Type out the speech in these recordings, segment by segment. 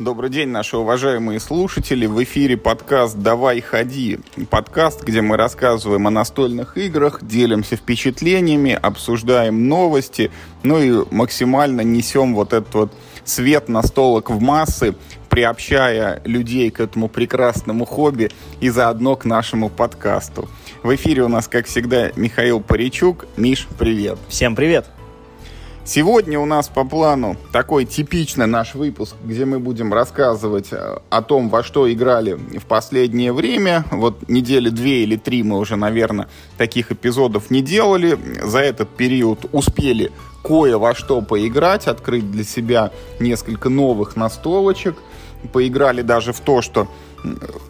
Добрый день, наши уважаемые слушатели. В эфире подкаст «Давай ходи». Подкаст, где мы рассказываем о настольных играх, делимся впечатлениями, обсуждаем новости, ну и максимально несем вот этот вот свет настолок в массы, приобщая людей к этому прекрасному хобби и заодно к нашему подкасту. В эфире у нас, как всегда, Михаил Паричук. Миш, привет. Всем привет. Сегодня у нас по плану такой типичный наш выпуск, где мы будем рассказывать э, о том, во что играли в последнее время. Вот недели две или три мы уже, наверное, таких эпизодов не делали. За этот период успели кое во что поиграть, открыть для себя несколько новых настолочек. Поиграли даже в то, что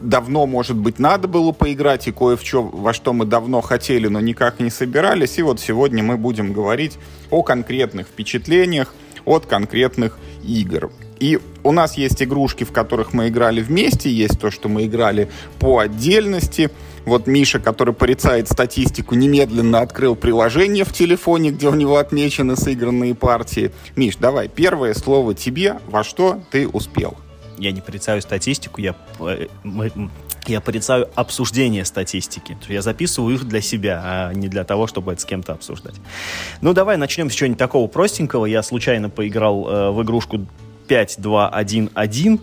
давно, может быть, надо было поиграть, и кое в чем, во что мы давно хотели, но никак не собирались. И вот сегодня мы будем говорить о конкретных впечатлениях от конкретных игр. И у нас есть игрушки, в которых мы играли вместе, есть то, что мы играли по отдельности. Вот Миша, который порицает статистику, немедленно открыл приложение в телефоне, где у него отмечены сыгранные партии. Миш, давай, первое слово тебе, во что ты успел я не порицаю статистику, я, э, я порицаю обсуждение статистики. Я записываю их для себя, а не для того, чтобы это с кем-то обсуждать. Ну, давай начнем с чего-нибудь такого простенького. Я случайно поиграл э, в игрушку 5-2-1-1.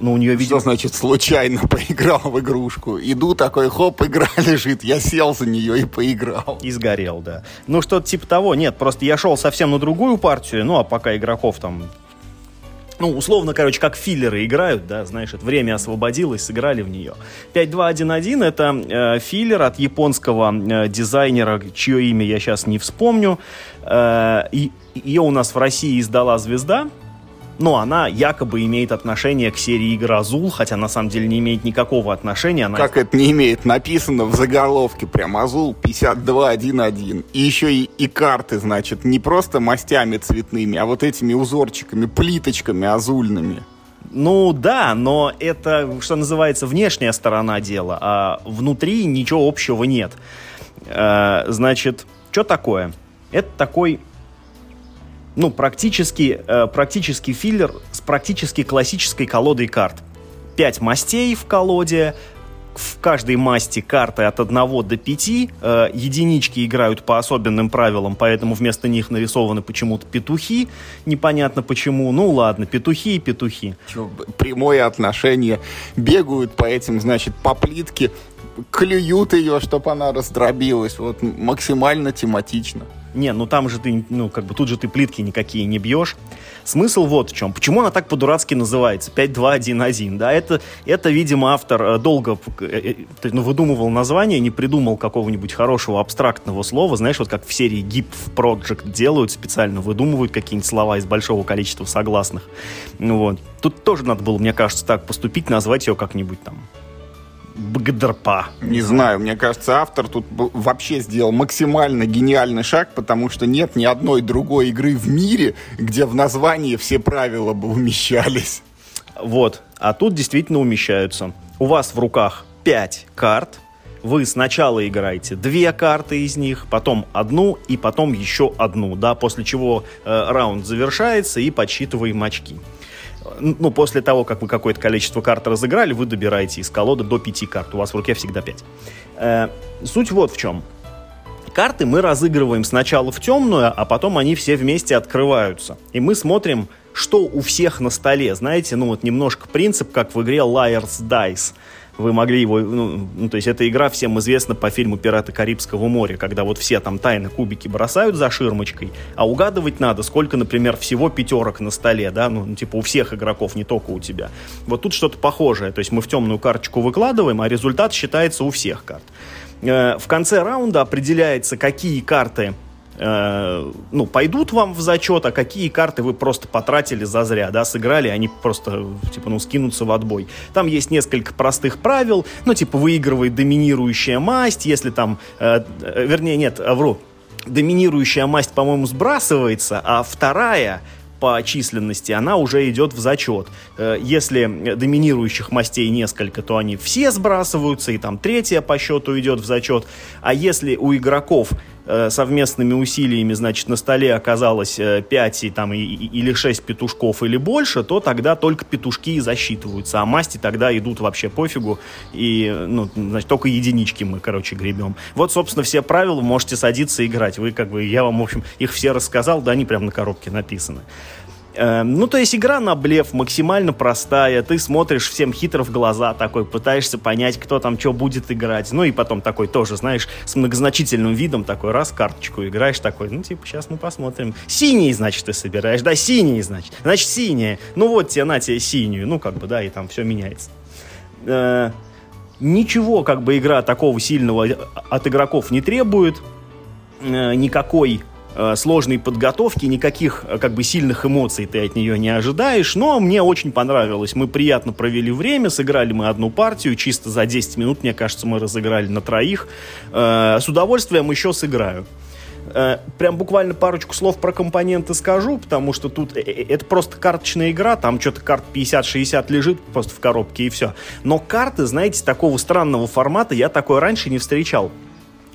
Ну, у нее, видимо... Что значит случайно поиграл в игрушку? Иду такой, хоп, игра лежит, я сел за нее и поиграл. И сгорел, да. Ну, что-то типа того. Нет, просто я шел совсем на другую партию, ну, а пока игроков там ну, условно, короче, как филлеры играют, да, знаешь, это время освободилось, сыграли в нее. 5.2.1.1 это э, филлер от японского э, дизайнера, чье имя я сейчас не вспомню. Э, и, ее у нас в России издала «Звезда», но она якобы имеет отношение к серии игр Азул, хотя на самом деле не имеет никакого отношения. Она... Как это не имеет? Написано в заголовке прям Азул 52.1.1. И еще и, и карты, значит, не просто мастями цветными, а вот этими узорчиками, плиточками азульными. Ну да, но это, что называется, внешняя сторона дела, а внутри ничего общего нет. Э, значит, что такое? Это такой ну, практически, э, практически филлер с практически классической колодой карт. Пять мастей в колоде, в каждой масти карты от 1 до 5. Э, единички играют по особенным правилам, поэтому вместо них нарисованы почему-то петухи. Непонятно почему. Ну ладно, петухи и петухи. Прямое отношение. Бегают по этим, значит, по плитке, клюют ее, чтобы она раздробилась. Вот максимально тематично. Не, ну там же ты, ну как бы тут же ты плитки никакие не бьешь. Смысл вот в чем. Почему она так по-дурацки называется? 5-2-1-1, да? Это, это, видимо, автор э, долго э, э, ну, выдумывал название, не придумал какого-нибудь хорошего абстрактного слова. Знаешь, вот как в серии GIP Project делают специально, выдумывают какие-нибудь слова из большого количества согласных. Ну вот. Тут тоже надо было, мне кажется, так поступить, назвать ее как-нибудь там Бгдрпа. Не знаю, мне кажется, автор тут вообще сделал максимально гениальный шаг, потому что нет ни одной другой игры в мире, где в названии все правила бы умещались. Вот, а тут действительно умещаются. У вас в руках 5 карт, вы сначала играете две карты из них, потом одну и потом еще одну, да, после чего э, раунд завершается и подсчитываем очки ну, после того, как вы какое-то количество карт разыграли, вы добираете из колоды до 5 карт. У вас в руке всегда 5. Э, суть вот в чем. Карты мы разыгрываем сначала в темную, а потом они все вместе открываются. И мы смотрим, что у всех на столе. Знаете, ну вот немножко принцип, как в игре Liar's Dice вы могли его, ну, ну, то есть эта игра всем известна по фильму «Пираты Карибского моря», когда вот все там тайно кубики бросают за ширмочкой, а угадывать надо, сколько, например, всего пятерок на столе, да, ну, ну типа у всех игроков, не только у тебя. Вот тут что-то похожее, то есть мы в темную карточку выкладываем, а результат считается у всех карт. Э, в конце раунда определяется, какие карты Э, ну, пойдут вам в зачет, а какие карты вы просто потратили зазря, да, сыграли, они просто, типа, ну, скинутся в отбой. Там есть несколько простых правил, ну, типа, выигрывает доминирующая масть, если там, э, э вернее, нет, вру, доминирующая масть, по-моему, сбрасывается, а вторая по численности, она уже идет в зачет. Э, если доминирующих мастей несколько, то они все сбрасываются, и там третья по счету идет в зачет. А если у игроков совместными усилиями, значит, на столе оказалось э, 5 и, там, и, или 6 петушков или больше, то тогда только петушки и засчитываются, а масти тогда идут вообще пофигу, и, ну, значит, только единички мы, короче, гребем. Вот, собственно, все правила, можете садиться и играть. Вы, как бы, я вам, в общем, их все рассказал, да, они прямо на коробке написаны. Эм, ну, то есть игра на блеф максимально простая. Ты смотришь всем хитро в глаза такой, пытаешься понять, кто там что будет играть. Ну, и потом такой тоже, знаешь, с многозначительным видом такой, раз карточку играешь, такой, ну, типа, сейчас мы посмотрим. Синий, значит, ты собираешь. Да, синий, значит. Значит, синяя. Ну, вот тебе, на тебе синюю. Ну, как бы, да, и там все меняется. Э, ничего, как бы, игра такого сильного от игроков не требует. Э, никакой Э, сложной подготовки, никаких э, как бы сильных эмоций ты от нее не ожидаешь, но мне очень понравилось. Мы приятно провели время, сыграли мы одну партию, чисто за 10 минут, мне кажется, мы разыграли на троих. Э, с удовольствием еще сыграю. Прям буквально парочку слов про компоненты скажу, потому что тут это просто карточная игра, там что-то карт 50-60 лежит просто в коробке и все. Но карты, знаете, такого странного формата я такой раньше не встречал.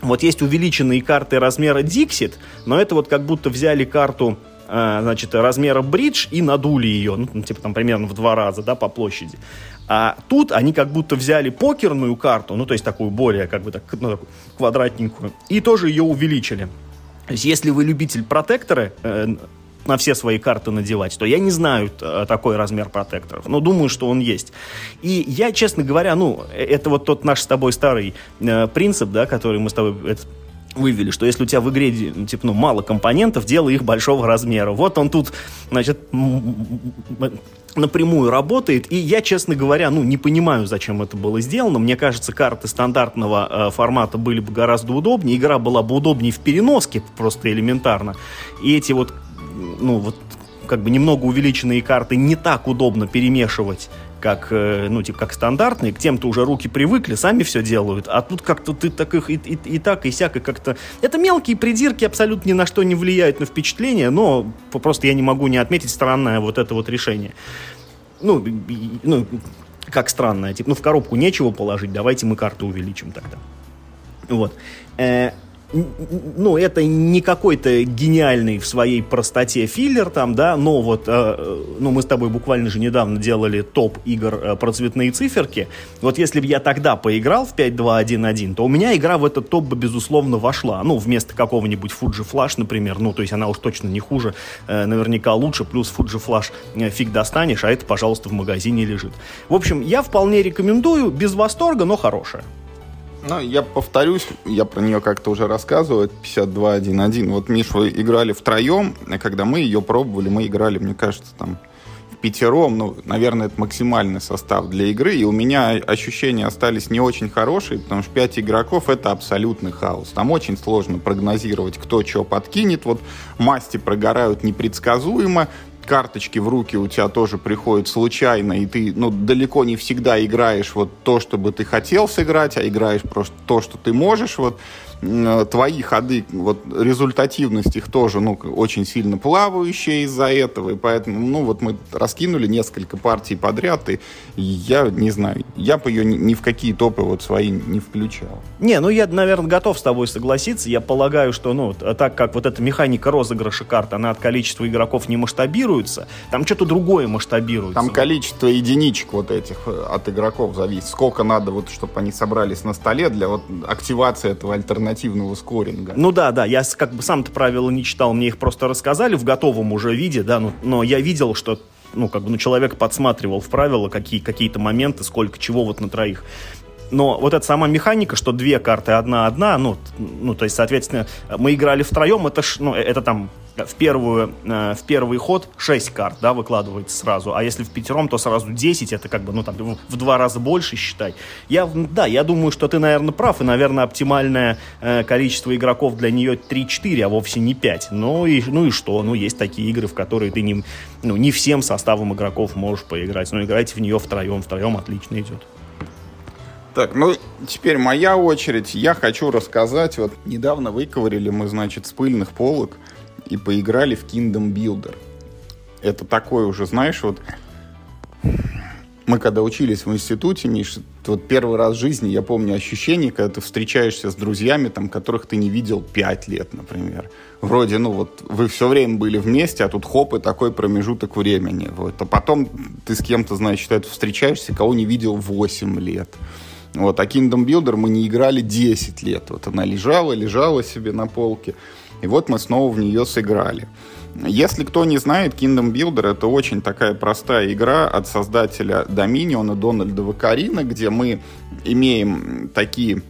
Вот есть увеличенные карты размера Dixit, но это вот как будто взяли карту э, значит, размера бридж и надули ее, ну, типа там примерно в два раза, да, по площади. А тут они как будто взяли покерную карту, ну, то есть такую более, как бы так, ну, квадратненькую, и тоже ее увеличили. То есть, если вы любитель протектора, э, на все свои карты надевать, то я не знаю э, такой размер протекторов, но думаю, что он есть. И я, честно говоря, ну, э, это вот тот наш с тобой старый э, принцип, да, который мы с тобой это, вывели, что если у тебя в игре типа, ну, мало компонентов, делай их большого размера. Вот он тут, значит, напрямую работает, и я, честно говоря, ну, не понимаю, зачем это было сделано. Мне кажется, карты стандартного э, формата были бы гораздо удобнее, игра была бы удобнее в переноске, просто элементарно. И эти вот ну, вот как бы немного увеличенные карты не так удобно перемешивать, как, э, ну, типа, как стандартные, к тем-то уже руки привыкли, сами все делают, а тут как-то ты так их и, и, и так, и сяк, и как-то... Это мелкие придирки, абсолютно ни на что не влияют на впечатление, но просто я не могу не отметить странное вот это вот решение. Ну, ну как странное, типа, ну, в коробку нечего положить, давайте мы карту увеличим тогда. Вот. Э, ну, это не какой-то гениальный в своей простоте филлер там, да, но вот, э, ну, мы с тобой буквально же недавно делали топ игр э, про цветные циферки. Вот если бы я тогда поиграл в 5-2-1-1, то у меня игра в этот топ бы, безусловно, вошла. Ну, вместо какого-нибудь Fuji Flash, например, ну, то есть она уж точно не хуже, э, наверняка лучше, плюс Fuji Flash э, фиг достанешь, а это, пожалуйста, в магазине лежит. В общем, я вполне рекомендую, без восторга, но хорошая. Ну, я повторюсь, я про нее как-то уже рассказывал, это 52.1.1. Вот, Миш, вы играли втроем, а когда мы ее пробовали, мы играли, мне кажется, там, в пятером, ну, наверное, это максимальный состав для игры, и у меня ощущения остались не очень хорошие, потому что 5 игроков — это абсолютный хаос. Там очень сложно прогнозировать, кто что подкинет, вот масти прогорают непредсказуемо, карточки в руки у тебя тоже приходят случайно, и ты ну, далеко не всегда играешь вот то, что бы ты хотел сыграть, а играешь просто то, что ты можешь. Вот твои ходы, вот результативность их тоже, ну, очень сильно плавающая из-за этого, и поэтому, ну, вот мы раскинули несколько партий подряд, и я не знаю, я бы ее ни, в какие топы вот свои не включал. Не, ну, я, наверное, готов с тобой согласиться, я полагаю, что, ну, так как вот эта механика розыгрыша карт, она от количества игроков не масштабируется, там что-то другое масштабируется. Там количество единичек вот этих э, от игроков зависит, сколько надо вот, чтобы они собрались на столе для вот активации этого альтернативного альтернативного скоринга. Ну да, да, я как бы сам-то правила не читал, мне их просто рассказали в готовом уже виде, да, но, но я видел, что ну, как бы, ну, человек подсматривал в правила какие, какие-то моменты, сколько чего вот на троих. Но вот эта сама механика, что две карты одна-одна, ну, ну, то есть, соответственно, мы играли втроем, это, ж, ну, это там в, первую, э, в первый ход 6 карт, да, выкладывается сразу, а если в пятером, то сразу 10, это как бы, ну, там, в два раза больше, считай. Я, да, я думаю, что ты, наверное, прав, и, наверное, оптимальное э, количество игроков для нее 3-4, а вовсе не 5. Ну и, ну и что? Ну, есть такие игры, в которые ты не, ну, не всем составом игроков можешь поиграть, но играйте в нее втроем, втроем отлично идет. Так, ну теперь моя очередь. Я хочу рассказать. Вот недавно выковырили мы, значит, с пыльных полок и поиграли в Kingdom Builder. Это такой уже, знаешь, вот мы когда учились в институте, Миш, вот первый раз в жизни я помню ощущение, когда ты встречаешься с друзьями, там, которых ты не видел пять лет, например. Вроде, ну вот, вы все время были вместе, а тут хоп, и такой промежуток времени. Вот. А потом ты с кем-то, значит, это встречаешься, кого не видел 8 лет. Вот. А Kingdom Builder мы не играли 10 лет. Вот она лежала, лежала себе на полке. И вот мы снова в нее сыграли. Если кто не знает, Kingdom Builder это очень такая простая игра от создателя Dominion Дональда Вакарина, где мы имеем такие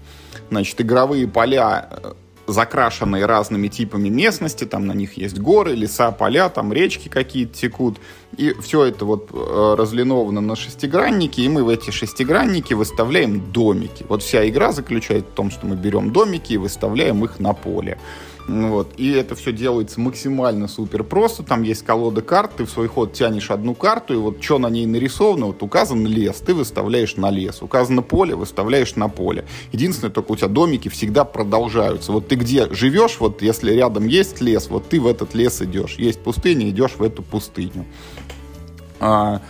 значит, игровые поля э, закрашенные разными типами местности, там на них есть горы, леса, поля, там речки какие-то текут, и все это вот э, разлиновано на шестигранники, и мы в эти шестигранники выставляем домики. Вот вся игра заключается в том, что мы берем домики и выставляем их на поле. Вот. И это все делается максимально супер просто. Там есть колода карт, ты в свой ход тянешь одну карту, и вот что на ней нарисовано, вот указан лес, ты выставляешь на лес. Указано поле, выставляешь на поле. Единственное, только у тебя домики всегда продолжаются. Вот ты где живешь, вот если рядом есть лес, вот ты в этот лес идешь. Есть пустыня, идешь в эту пустыню. А,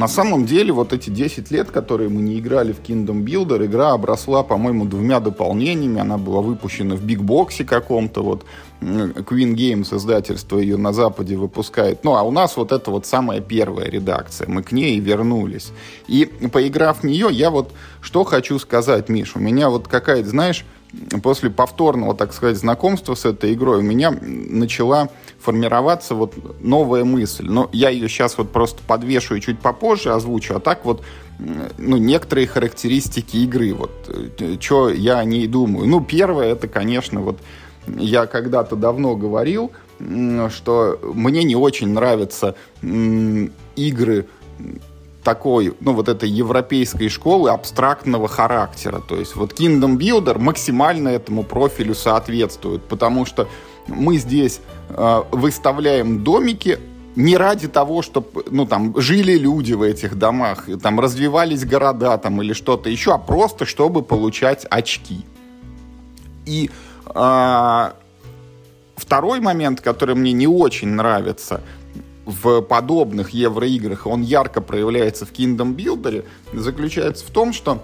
на самом деле, вот эти 10 лет, которые мы не играли в Kingdom Builder, игра обросла, по-моему, двумя дополнениями. Она была выпущена в бигбоксе каком-то. Вот Queen Games, издательство ее на Западе выпускает. Ну, а у нас вот это вот самая первая редакция. Мы к ней вернулись. И поиграв в нее, я вот что хочу сказать, Миш. У меня вот какая-то, знаешь, после повторного, так сказать, знакомства с этой игрой у меня начала формироваться вот новая мысль. Но я ее сейчас вот просто подвешу и чуть попозже озвучу, а так вот ну, некоторые характеристики игры, вот, э, что я о ней думаю. Ну, первое, это, конечно, вот, я когда-то давно говорил, что мне не очень нравятся игры такой, ну, вот этой европейской школы абстрактного характера. То есть вот Kingdom Builder максимально этому профилю соответствует, потому что мы здесь э, выставляем домики не ради того, чтобы, ну, там, жили люди в этих домах, там, развивались города, там, или что-то еще, а просто, чтобы получать очки. И э, второй момент, который мне не очень нравится – в подобных евроиграх, он ярко проявляется в Kingdom Builder, заключается в том, что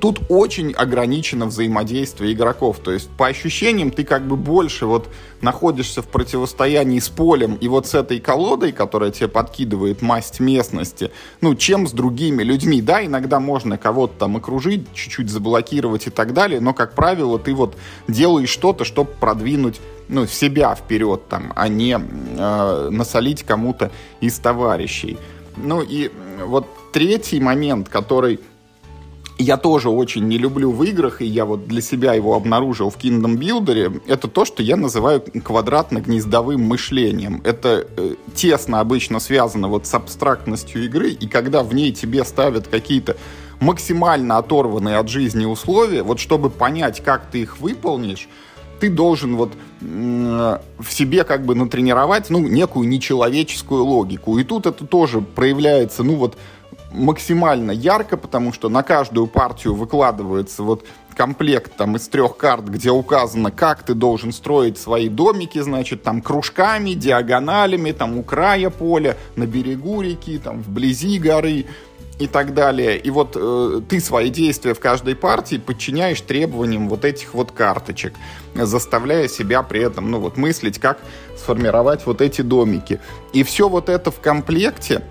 тут очень ограничено взаимодействие игроков. То есть, по ощущениям, ты как бы больше вот находишься в противостоянии с полем и вот с этой колодой, которая тебе подкидывает масть местности, ну, чем с другими людьми. Да, иногда можно кого-то там окружить, чуть-чуть заблокировать и так далее, но, как правило, ты вот делаешь что-то, чтобы продвинуть ну, себя вперед, там, а не э, насолить кому-то из товарищей. Ну и вот третий момент, который я тоже очень не люблю в играх, и я вот для себя его обнаружил в Kingdom Builder, это то, что я называю квадратно-гнездовым мышлением. Это э, тесно обычно связано вот с абстрактностью игры, и когда в ней тебе ставят какие-то максимально оторванные от жизни условия, вот чтобы понять, как ты их выполнишь, ты должен вот в себе как бы натренировать, ну, некую нечеловеческую логику. И тут это тоже проявляется, ну, вот максимально ярко, потому что на каждую партию выкладывается вот комплект там из трех карт, где указано, как ты должен строить свои домики, значит, там кружками, диагоналями, там у края поля, на берегу реки, там вблизи горы и так далее. И вот э, ты свои действия в каждой партии подчиняешь требованиям вот этих вот карточек, заставляя себя при этом, ну вот, мыслить, как сформировать вот эти домики. И все вот это в комплекте,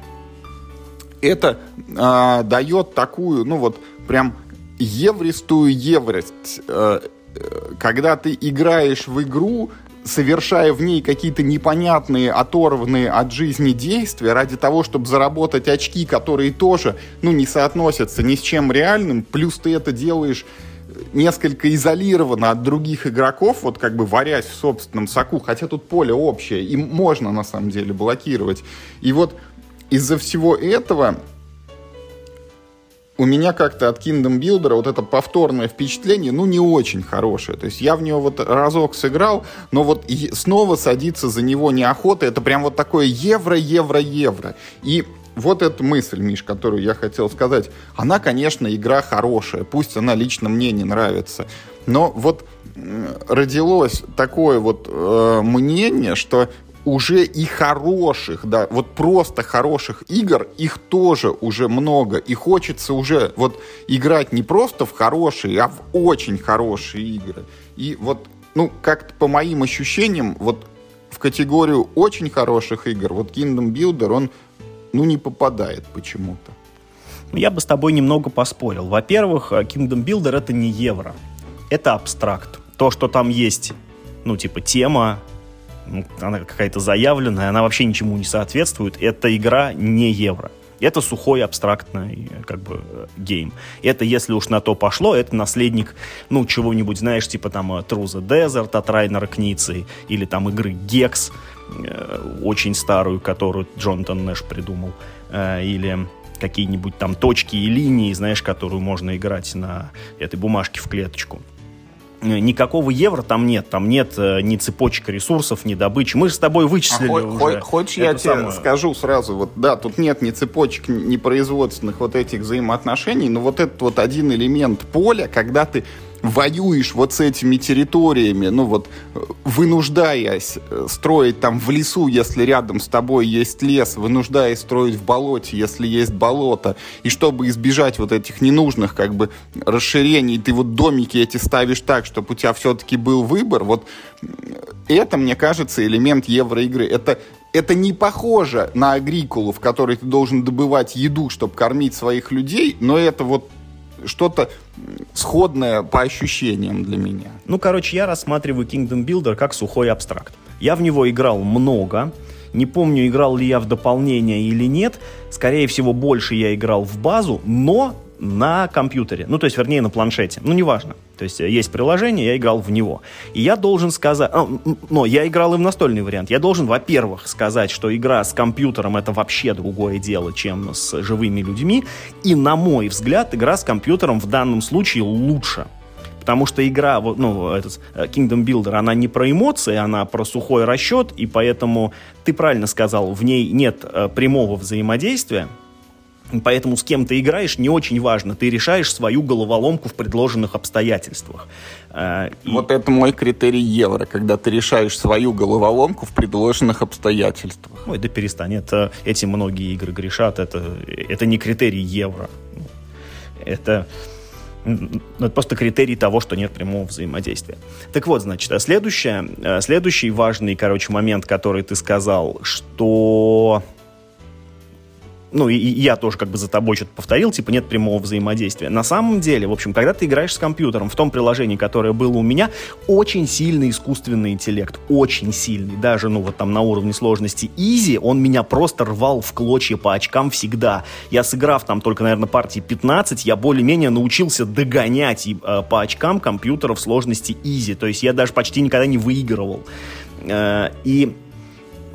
это э, дает такую, ну вот, прям евристую еврость, э, э когда ты играешь в игру, совершая в ней какие-то непонятные, оторванные от жизни действия ради того, чтобы заработать очки, которые тоже, ну, не соотносятся ни с чем реальным, плюс ты это делаешь несколько изолированно от других игроков, вот как бы варясь в собственном соку, хотя тут поле общее, и можно на самом деле блокировать. И вот из-за всего этого у меня как-то от Kingdom Builder вот это повторное впечатление, ну, не очень хорошее. То есть я в него вот разок сыграл, но вот снова садиться за него неохота. Это прям вот такое евро, евро, евро. И вот эта мысль, Миш, которую я хотел сказать, она, конечно, игра хорошая, пусть она лично мне не нравится, но вот родилось такое вот э, мнение, что уже и хороших, да, вот просто хороших игр, их тоже уже много. И хочется уже вот играть не просто в хорошие, а в очень хорошие игры. И вот, ну, как-то по моим ощущениям, вот в категорию очень хороших игр, вот Kingdom Builder, он, ну, не попадает почему-то. Ну, я бы с тобой немного поспорил. Во-первых, Kingdom Builder это не евро, это абстракт. То, что там есть, ну, типа, тема, она какая-то заявленная, она вообще ничему не соответствует. Это игра не евро. Это сухой абстрактный как бы гейм. Это, если уж на то пошло, это наследник, ну, чего-нибудь, знаешь, типа там э, True the Desert от Райнера Кницы, или там игры Gex, э, очень старую, которую Джонатан Нэш придумал, э, или какие-нибудь там точки и линии, знаешь, которую можно играть на этой бумажке в клеточку. Э, никакого евро там нет. Там нет э, ни цепочек ресурсов, ни добычи. Мы же с тобой вычислили а уже. Хочешь, я тебе самое... скажу сразу, вот да, тут нет ни цепочек, ни производственных вот этих взаимоотношений, но вот этот вот один элемент поля, когда ты воюешь вот с этими территориями, ну вот вынуждаясь э, строить там в лесу, если рядом с тобой есть лес, вынуждаясь строить в болоте, если есть болото, и чтобы избежать вот этих ненужных как бы расширений, ты вот домики эти ставишь так, чтобы у тебя все-таки был выбор, вот это, мне кажется, элемент евроигры. Это это не похоже на агрикулу, в которой ты должен добывать еду, чтобы кормить своих людей, но это вот что-то сходное по ощущениям для меня. Ну, короче, я рассматриваю Kingdom Builder как сухой абстракт. Я в него играл много. Не помню, играл ли я в дополнение или нет. Скорее всего, больше я играл в базу, но на компьютере. Ну, то есть, вернее, на планшете. Ну, неважно. То есть, есть приложение, я играл в него. И я должен сказать... А, но я играл и в настольный вариант. Я должен, во-первых, сказать, что игра с компьютером это вообще другое дело, чем с живыми людьми. И, на мой взгляд, игра с компьютером в данном случае лучше. Потому что игра, ну, этот э, Kingdom Builder, она не про эмоции, она про сухой расчет, и поэтому ты правильно сказал, в ней нет э, прямого взаимодействия, Поэтому с кем ты играешь не очень важно. Ты решаешь свою головоломку в предложенных обстоятельствах. Э, и... Вот это мой критерий евро, когда ты решаешь свою головоломку в предложенных обстоятельствах. Ой, да перестань. Это, эти многие игры грешат. Это, это не критерий евро. Это, ну, это просто критерий того, что нет прямого взаимодействия. Так вот, значит, а следующее, э, следующий важный, короче, момент, который ты сказал, что ну, и, и я тоже как бы за тобой что-то повторил, типа нет прямого взаимодействия. На самом деле, в общем, когда ты играешь с компьютером, в том приложении, которое было у меня, очень сильный искусственный интеллект, очень сильный, даже, ну, вот там на уровне сложности easy, он меня просто рвал в клочья по очкам всегда. Я сыграв там только, наверное, партии 15, я более-менее научился догонять и, э, по очкам компьютера в сложности easy, то есть я даже почти никогда не выигрывал. Э, и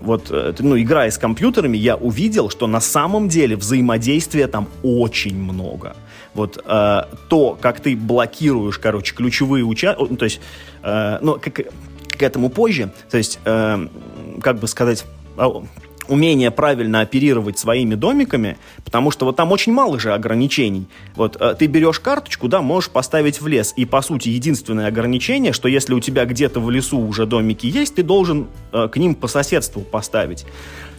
вот, э, ну, играя с компьютерами, я увидел, что на самом деле взаимодействия там очень много. Вот э, то, как ты блокируешь, короче, ключевые участки, то есть, э, ну, к, к этому позже, то есть, э, как бы сказать, умение правильно оперировать своими домиками, потому что вот там очень мало же ограничений. Вот э, ты берешь карточку, да, можешь поставить в лес, и по сути единственное ограничение, что если у тебя где-то в лесу уже домики есть, ты должен э, к ним по соседству поставить.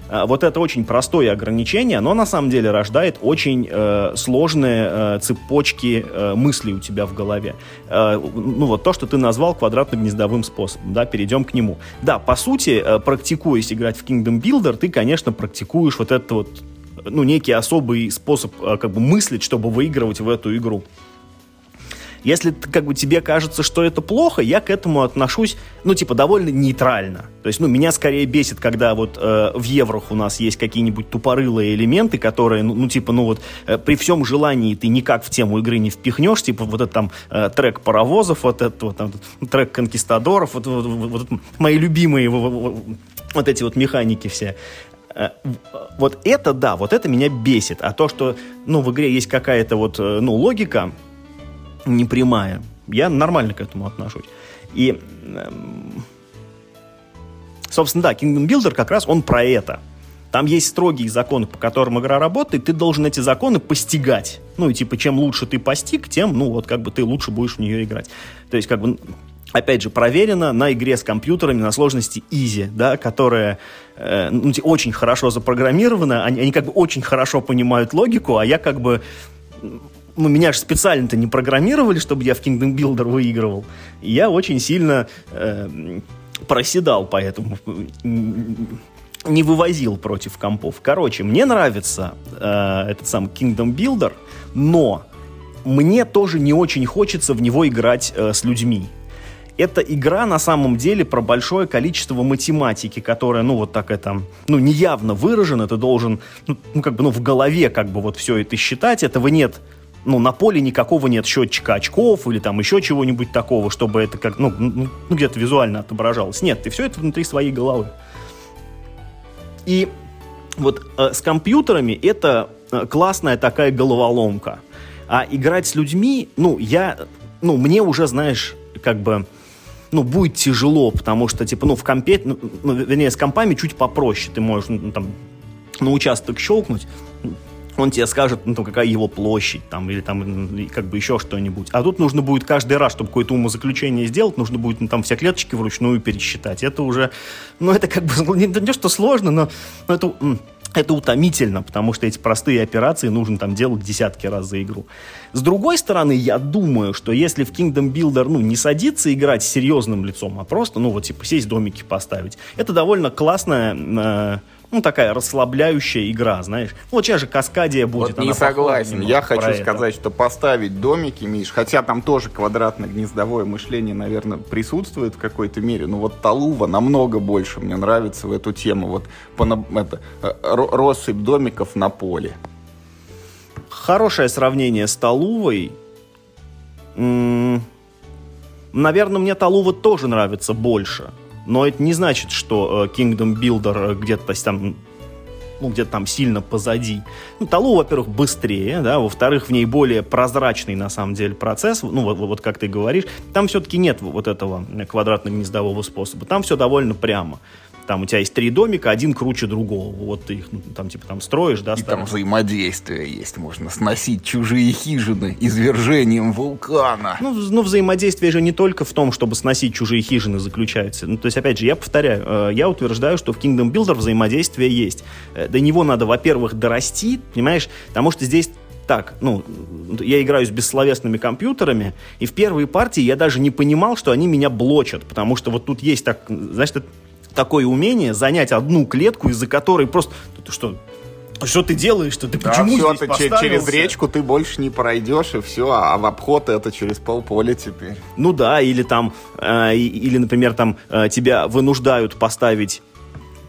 А, вот это очень простое ограничение, но на самом деле рождает очень э, сложные э, цепочки э, мыслей у тебя в голове. Э, ну вот то, что ты назвал квадратно-гнездовым способом, да, перейдем к нему. Да, по сути, э, практикуясь играть в Kingdom Builder, ты, конечно, практикуешь вот этот вот ну, некий особый способ э, как бы мыслить, чтобы выигрывать в эту игру. Если как бы тебе кажется, что это плохо, я к этому отношусь, ну, типа, довольно нейтрально. То есть, ну, меня скорее бесит, когда вот э, в еврох у нас есть какие-нибудь тупорылые элементы, которые, ну, ну типа, ну вот, э, при всем желании ты никак в тему игры не впихнешь, типа, вот этот там э, трек паровозов, вот этот вот там, трек конкистадоров, вот, вот, вот, вот мои любимые вот, вот эти вот механики все э, вот это да, вот это меня бесит. А то, что, ну, в игре есть какая-то вот, э, ну, логика, непрямая. Я нормально к этому отношусь. И, эм, собственно, да, Kingdom Builder как раз он про это. Там есть строгие законы, по которым игра работает, ты должен эти законы постигать. Ну, и типа, чем лучше ты постиг, тем, ну, вот, как бы ты лучше будешь в нее играть. То есть, как бы, опять же, проверено на игре с компьютерами на сложности Easy, да, которая э, ну, очень хорошо запрограммирована, они, они как бы очень хорошо понимают логику, а я как бы ну, меня же специально-то не программировали, чтобы я в Kingdom Builder выигрывал. И я очень сильно э, проседал, поэтому не вывозил против компов. Короче, мне нравится э, этот сам Kingdom Builder, но мне тоже не очень хочется в него играть э, с людьми. Эта игра на самом деле про большое количество математики, которая, ну, вот так это, ну, неявно выражена, ты должен, ну, ну, как бы, ну, в голове как бы вот все это считать, этого нет ну, на поле никакого нет счетчика очков или там еще чего-нибудь такого, чтобы это как, ну, ну, ну где-то визуально отображалось. Нет, ты все это внутри своей головы. И вот э, с компьютерами это э, классная такая головоломка. А играть с людьми, ну, я, ну, мне уже, знаешь, как бы, ну, будет тяжело, потому что, типа, ну, в компе, ну, ну вернее, с компами чуть попроще. Ты можешь, ну, там, на участок щелкнуть, он тебе скажет, ну, какая его площадь, там, или там, как бы еще что-нибудь. А тут нужно будет каждый раз, чтобы какое-то умозаключение сделать, нужно будет, ну, там, все клеточки вручную пересчитать. Это уже, ну, это как бы, не, не что сложно, но, но это это утомительно, потому что эти простые операции нужно там делать десятки раз за игру. С другой стороны, я думаю, что если в Kingdom Builder, ну, не садиться играть с серьезным лицом, а просто, ну, вот, типа, сесть домики поставить, это довольно классная э, ну, такая расслабляющая игра, знаешь. Вот сейчас же Каскадия будет. Вот не согласен. Я хочу сказать, что поставить домики, Миш, хотя там тоже квадратно-гнездовое мышление, наверное, присутствует в какой-то мере, но вот Талува намного больше мне нравится в эту тему. Вот по, это, э, россыпь домиков на поле. Хорошее сравнение с Талувой. Наверное, мне Талува тоже нравится больше но это не значит, что э, Kingdom Builder где-то там ну, где-то там сильно позади. Ну, Талу, во-первых, быстрее, да, во-вторых, в ней более прозрачный, на самом деле, процесс, ну, вот, вот как ты говоришь, там все-таки нет вот этого квадратно-гнездового способа, там все довольно прямо там у тебя есть три домика, один круче другого. Вот ты их ну, там типа там строишь, да, И ставишь. там взаимодействие есть, можно сносить чужие хижины извержением вулкана. Ну, ну, взаимодействие же не только в том, чтобы сносить чужие хижины заключается. Ну, то есть, опять же, я повторяю, э, я утверждаю, что в Kingdom Builder взаимодействие есть. Э, до него надо, во-первых, дорасти, понимаешь, потому что здесь так, ну, я играю с бессловесными компьютерами, и в первой партии я даже не понимал, что они меня блочат, потому что вот тут есть так, значит, такое умение занять одну клетку, из-за которой просто... Ты что, что ты делаешь? Что Ты да, почему все, здесь ты через речку ты больше не пройдешь, и все, а в обход это через полполя теперь. Ну да, или там, э, или, например, там э, тебя вынуждают поставить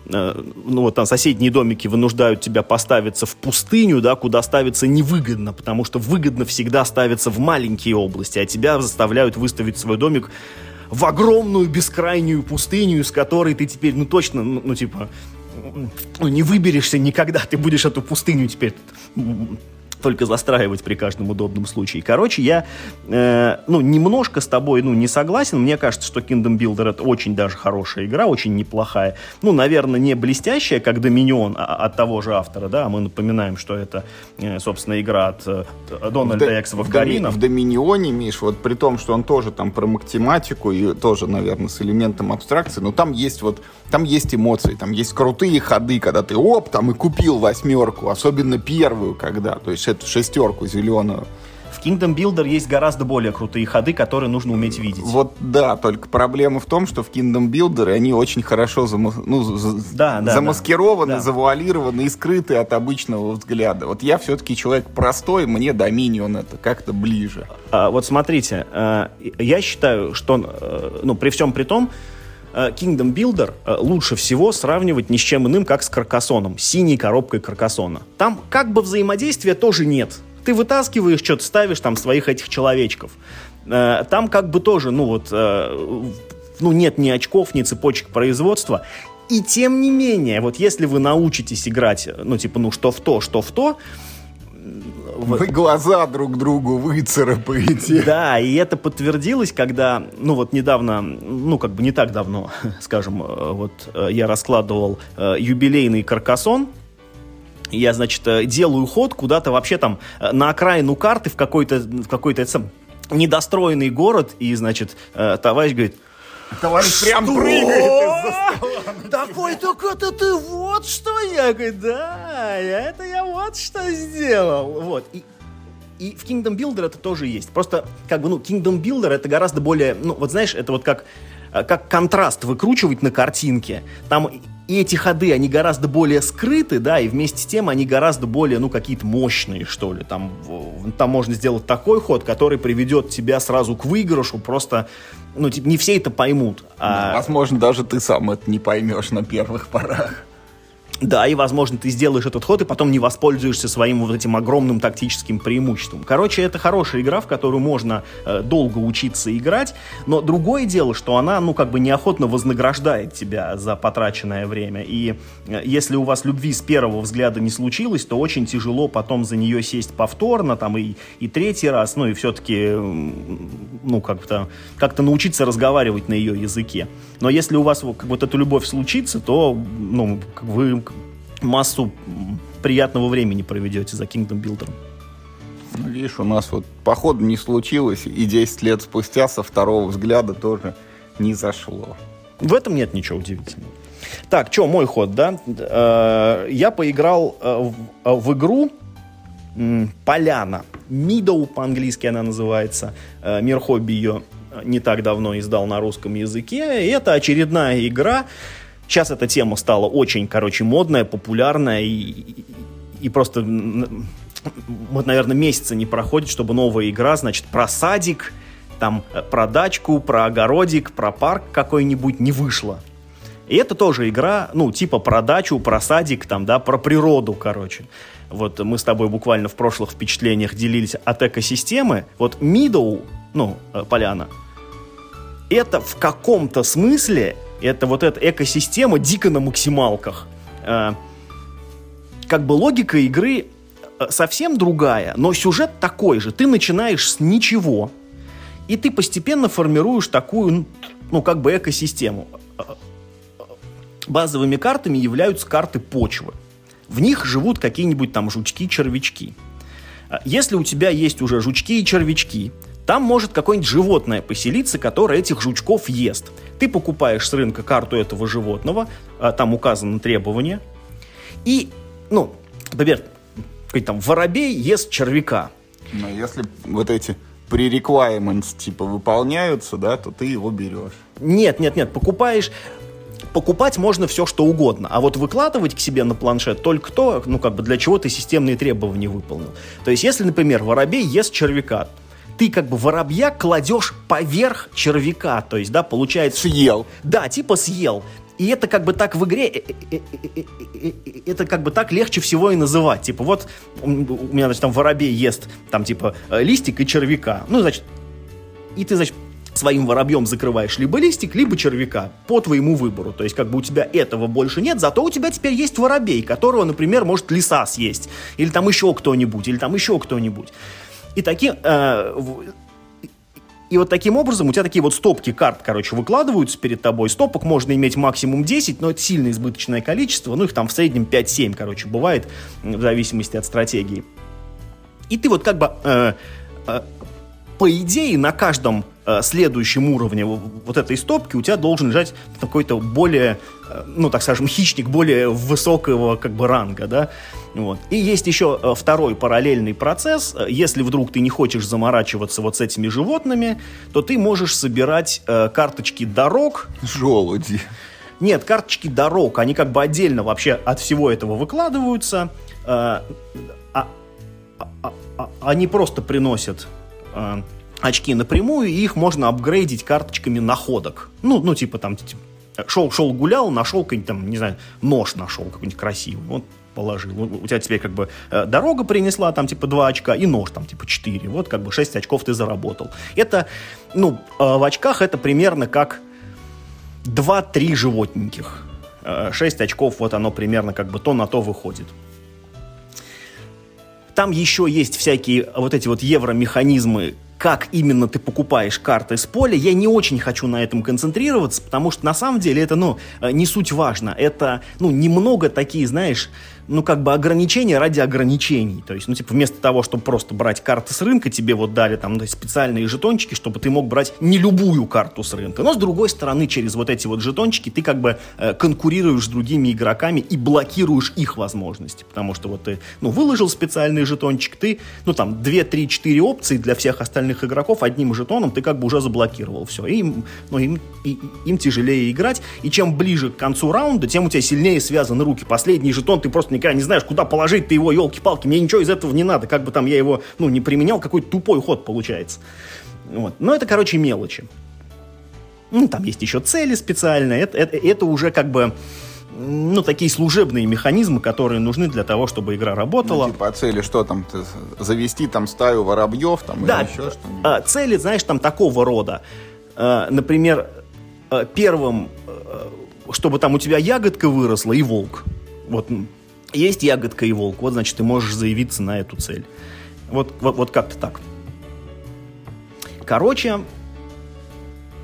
э, ну вот там соседние домики вынуждают тебя поставиться в пустыню, да, куда ставиться невыгодно, потому что выгодно всегда ставиться в маленькие области, а тебя заставляют выставить свой домик в огромную бескрайнюю пустыню, из которой ты теперь, ну точно, ну, ну типа, ну, не выберешься никогда, ты будешь эту пустыню теперь только застраивать при каждом удобном случае. Короче, я, э, ну, немножко с тобой, ну, не согласен. Мне кажется, что Kingdom Builder это очень даже хорошая игра, очень неплохая. Ну, наверное, не блестящая, как Доминион а, от того же автора, да, мы напоминаем, что это, э, собственно, игра от э, Дональда в Экса В Доминионе, Миш, вот при том, что он тоже там про математику и тоже, наверное, с элементом абстракции, но там есть вот, там есть эмоции, там есть крутые ходы, когда ты, оп, там и купил восьмерку, особенно первую, когда, то есть эту шестерку зеленую. В Kingdom Builder есть гораздо более крутые ходы, которые нужно уметь видеть. Вот да, только проблема в том, что в Kingdom Builder они очень хорошо зама... ну, да, да, замаскированы, да. завуалированы и скрыты от обычного взгляда. Вот я все-таки человек простой, мне Dominion это как-то ближе. А, вот смотрите, а, я считаю, что э, ну, при всем при том, Э, Kingdom Builder э, лучше всего сравнивать ни с чем иным, как с Каркасоном, синей коробкой Каркасона. Там как бы взаимодействия тоже нет. Ты вытаскиваешь что-то, ставишь там своих этих человечков. Э, там как бы тоже, ну вот, ну нет ни очков, ни цепочек производства. И тем не менее, вот если вы научитесь играть, ну типа, ну что в то, что в то, вы глаза друг другу выцарапаете. Да, и это подтвердилось, когда, ну вот недавно, ну как бы не так давно, скажем, э, вот э, я раскладывал э, юбилейный каркасон, я, значит, делаю ход куда-то вообще там на окраину карты в какой-то в какой-то недостроенный город, и, значит, товарищ говорит, Товарищ прям «Что? прыгает из-за стола. Такой, так это ты вот что? Я говорю, да, это я вот что сделал. Вот. И, и в Kingdom Builder это тоже есть. Просто, как бы, ну, Kingdom Builder это гораздо более, ну, вот знаешь, это вот как, как контраст выкручивать на картинке. Там и эти ходы, они гораздо более скрыты, да, и вместе с тем они гораздо более, ну, какие-то мощные, что ли. Там, там можно сделать такой ход, который приведет тебя сразу к выигрышу, просто, ну, типа, не все это поймут. а- Возможно, даже ты сам это не поймешь на первых порах. Да, и, возможно, ты сделаешь этот ход и потом не воспользуешься своим вот этим огромным тактическим преимуществом. Короче, это хорошая игра, в которую можно э, долго учиться играть, но другое дело, что она, ну, как бы неохотно вознаграждает тебя за потраченное время. И э, если у вас любви с первого взгляда не случилось, то очень тяжело потом за нее сесть повторно, там, и, и третий раз, ну, и все-таки, ну, как-то как научиться разговаривать на ее языке. Но если у вас вот, как вот эта любовь случится, то, ну, вы массу приятного времени проведете за Kingdom Builder. Ну, видишь, у нас вот походу не случилось, и 10 лет спустя со второго взгляда тоже не зашло. В этом нет ничего удивительного. Так, что, мой ход, да? Э, Я поиграл э, в, э, в игру Поляна. Meadow по-английски она называется. Мир хобби ее не так давно издал на русском языке. И это очередная игра. Сейчас эта тема стала очень, короче, модная, популярная. И, и- просто, вот, наверное, месяца не проходит, чтобы новая игра, значит, про садик, там, э, про дачку, про огородик, про парк какой-нибудь не вышла. И это тоже игра, ну, типа про дачу, про садик, там, да, про природу, короче. Вот мы с тобой буквально в прошлых впечатлениях делились от экосистемы. Вот Meadow, ну, э, поляна, это в каком-то смысле, это вот эта экосистема дико на максималках. Э, как бы логика игры э, совсем другая, но сюжет такой же. Ты начинаешь с ничего, и ты постепенно формируешь такую, ну, как бы экосистему. Базовыми картами являются карты почвы. В них живут какие-нибудь там жучки-червячки. Если у тебя есть уже жучки и червячки, там может какое-нибудь животное поселиться, которое этих жучков ест. Ты покупаешь с рынка карту этого животного, а, там указаны требования, и, ну, например, какой-то там воробей ест червяка. Но если вот эти pre-requirements типа выполняются, да, то ты его берешь. Нет, нет, нет, покупаешь... Покупать можно все, что угодно, а вот выкладывать к себе на планшет только то, ну, как бы для чего ты системные требования выполнил. То есть, если, например, воробей ест червяка, ты как бы воробья кладешь поверх червяка, то есть, да, получается... Съел. Да, типа съел. И это как бы так в игре, э, э, э, это как бы так легче всего и называть. Типа вот у меня, значит, там воробей ест там типа листик и червяка. Ну, значит, и ты, значит, своим воробьем закрываешь либо листик, либо червяка по твоему выбору. То есть как бы у тебя этого больше нет, зато у тебя теперь есть воробей, которого, например, может лиса съесть. Или там еще кто-нибудь, или там еще кто-нибудь. И таким... э, и вот таким образом у тебя такие вот стопки карт, короче, выкладываются перед тобой. Стопок можно иметь максимум 10, но это сильно избыточное количество. Ну, их там в среднем 5-7, короче, бывает, в зависимости от стратегии. И ты вот как бы, э, э, по идее, на каждом э, следующем уровне вот этой стопки у тебя должен лежать какой-то более, э, ну, так скажем, хищник более высокого как бы ранга, да. Вот. И есть еще э, второй параллельный процесс. Если вдруг ты не хочешь заморачиваться вот с этими животными, то ты можешь собирать э, карточки дорог, Желуди. нет, карточки дорог, они как бы отдельно вообще от всего этого выкладываются. э, а- а- а- а- они просто приносят очки напрямую, и их можно апгрейдить карточками находок. Ну, ну типа там, типа, шел, шел гулял, нашел какой-нибудь там, не знаю, нож нашел какой-нибудь красивый. Вот положил. У у тебя теперь как бы э, дорога принесла там типа 2 очка и нож там типа 4. Вот как бы 6 очков ты заработал. Это, ну, э, в очках это примерно как 2-3 животненьких. 6 очков, вот оно примерно как бы то на то выходит. Там еще есть всякие вот эти вот евромеханизмы, как именно ты покупаешь карты с поля, я не очень хочу на этом концентрироваться, потому что на самом деле это, ну, э, не суть важно. Это, ну, немного такие, знаешь, ну, как бы ограничения ради ограничений. То есть, ну, типа, вместо того, чтобы просто брать карты с рынка, тебе вот дали там ну, специальные жетончики, чтобы ты мог брать не любую карту с рынка. Но, с другой стороны, через вот эти вот жетончики ты как бы э, конкурируешь с другими игроками и блокируешь их возможности. Потому что вот ты, ну, выложил специальный жетончик, ты, ну, там, 2, 3, 4 опции для всех остальных игроков одним жетоном ты как бы уже заблокировал все. И им, ну, им, и, им тяжелее играть. И чем ближе к концу раунда, тем у тебя сильнее связаны руки. Последний жетон ты просто никогда не знаешь, куда положить ты его, елки-палки, мне ничего из этого не надо, как бы там я его, ну, не применял, какой-то тупой ход получается. Вот. Но это, короче, мелочи. Ну, там есть еще цели специальные, это, это, это уже как бы ну, такие служебные механизмы, которые нужны для того, чтобы игра работала. Ну, типа, а цели что там? Завести там стаю воробьев там да, или еще что-нибудь? А, цели, знаешь, там такого рода. А, например, а, первым, чтобы там у тебя ягодка выросла и волк. Вот есть ягодка и волк, вот, значит, ты можешь заявиться на эту цель. Вот, вот, вот как-то так. Короче,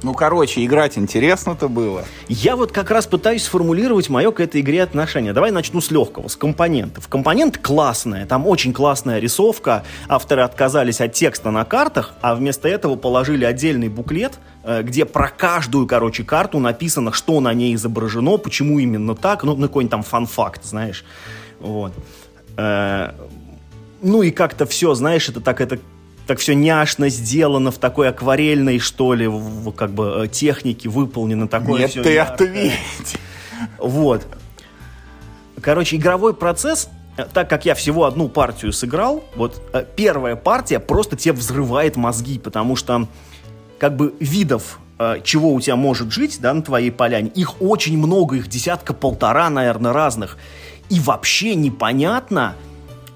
ну, короче, играть интересно-то было. Я вот как раз пытаюсь сформулировать мое к этой игре отношение. Давай начну с легкого, с компонентов. Компонент классная, там очень классная рисовка. Авторы отказались от текста на картах, а вместо этого положили отдельный буклет, э, где про каждую, короче, карту написано, что на ней изображено, почему именно так, ну, ну какой-нибудь там фан-факт, знаешь. Вот. Э, ну и как-то все, знаешь, это так, это так все няшно сделано в такой акварельной, что ли, в, как бы э, технике выполнено такое Нет, все ты яркое. ответь. Вот. Короче, игровой процесс, э, так как я всего одну партию сыграл, вот э, первая партия просто тебе взрывает мозги, потому что как бы видов чего у тебя может жить, да, на твоей поляне, их очень много, их десятка-полтора, наверное, разных. И вообще непонятно,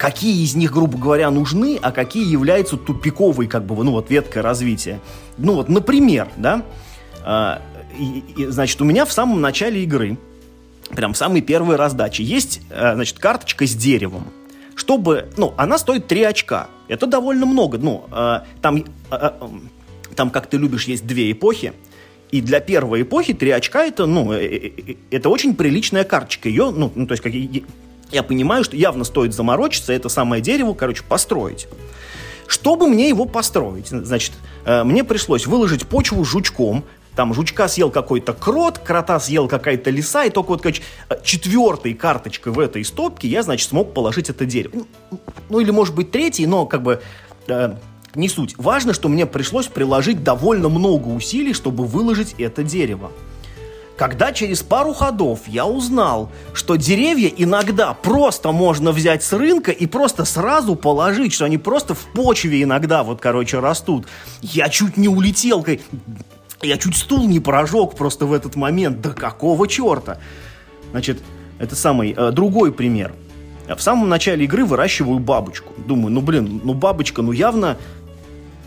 какие из них, грубо говоря, нужны, а какие являются тупиковой, как бы, ну, вот, веткой развития. Ну, вот, например, да, э, и, и, значит, у меня в самом начале игры, прям в самой первой раздаче, есть, э, значит, карточка с деревом. Чтобы, ну, она стоит 3 очка. Это довольно много. Ну, э, там, э, там, как ты любишь, есть две эпохи. И для первой эпохи 3 очка это, ну, это очень приличная карточка. Ее, ну, ну то есть, как, я понимаю, что явно стоит заморочиться, это самое дерево, короче, построить. Чтобы мне его построить, значит, э, мне пришлось выложить почву жучком, там жучка съел какой-то крот, крота съел какая-то лиса, и только вот, короче, э, четвертой карточкой в этой стопке я, значит, смог положить это дерево. Ну, или, может быть, третий, но, как бы, э, не суть. Важно, что мне пришлось приложить довольно много усилий, чтобы выложить это дерево. Когда через пару ходов я узнал, что деревья иногда просто можно взять с рынка и просто сразу положить, что они просто в почве иногда вот, короче, растут, я чуть не улетел, я чуть стул не прожег просто в этот момент. Да какого черта? Значит, это самый э, другой пример. В самом начале игры выращиваю бабочку. Думаю, ну блин, ну бабочка, ну явно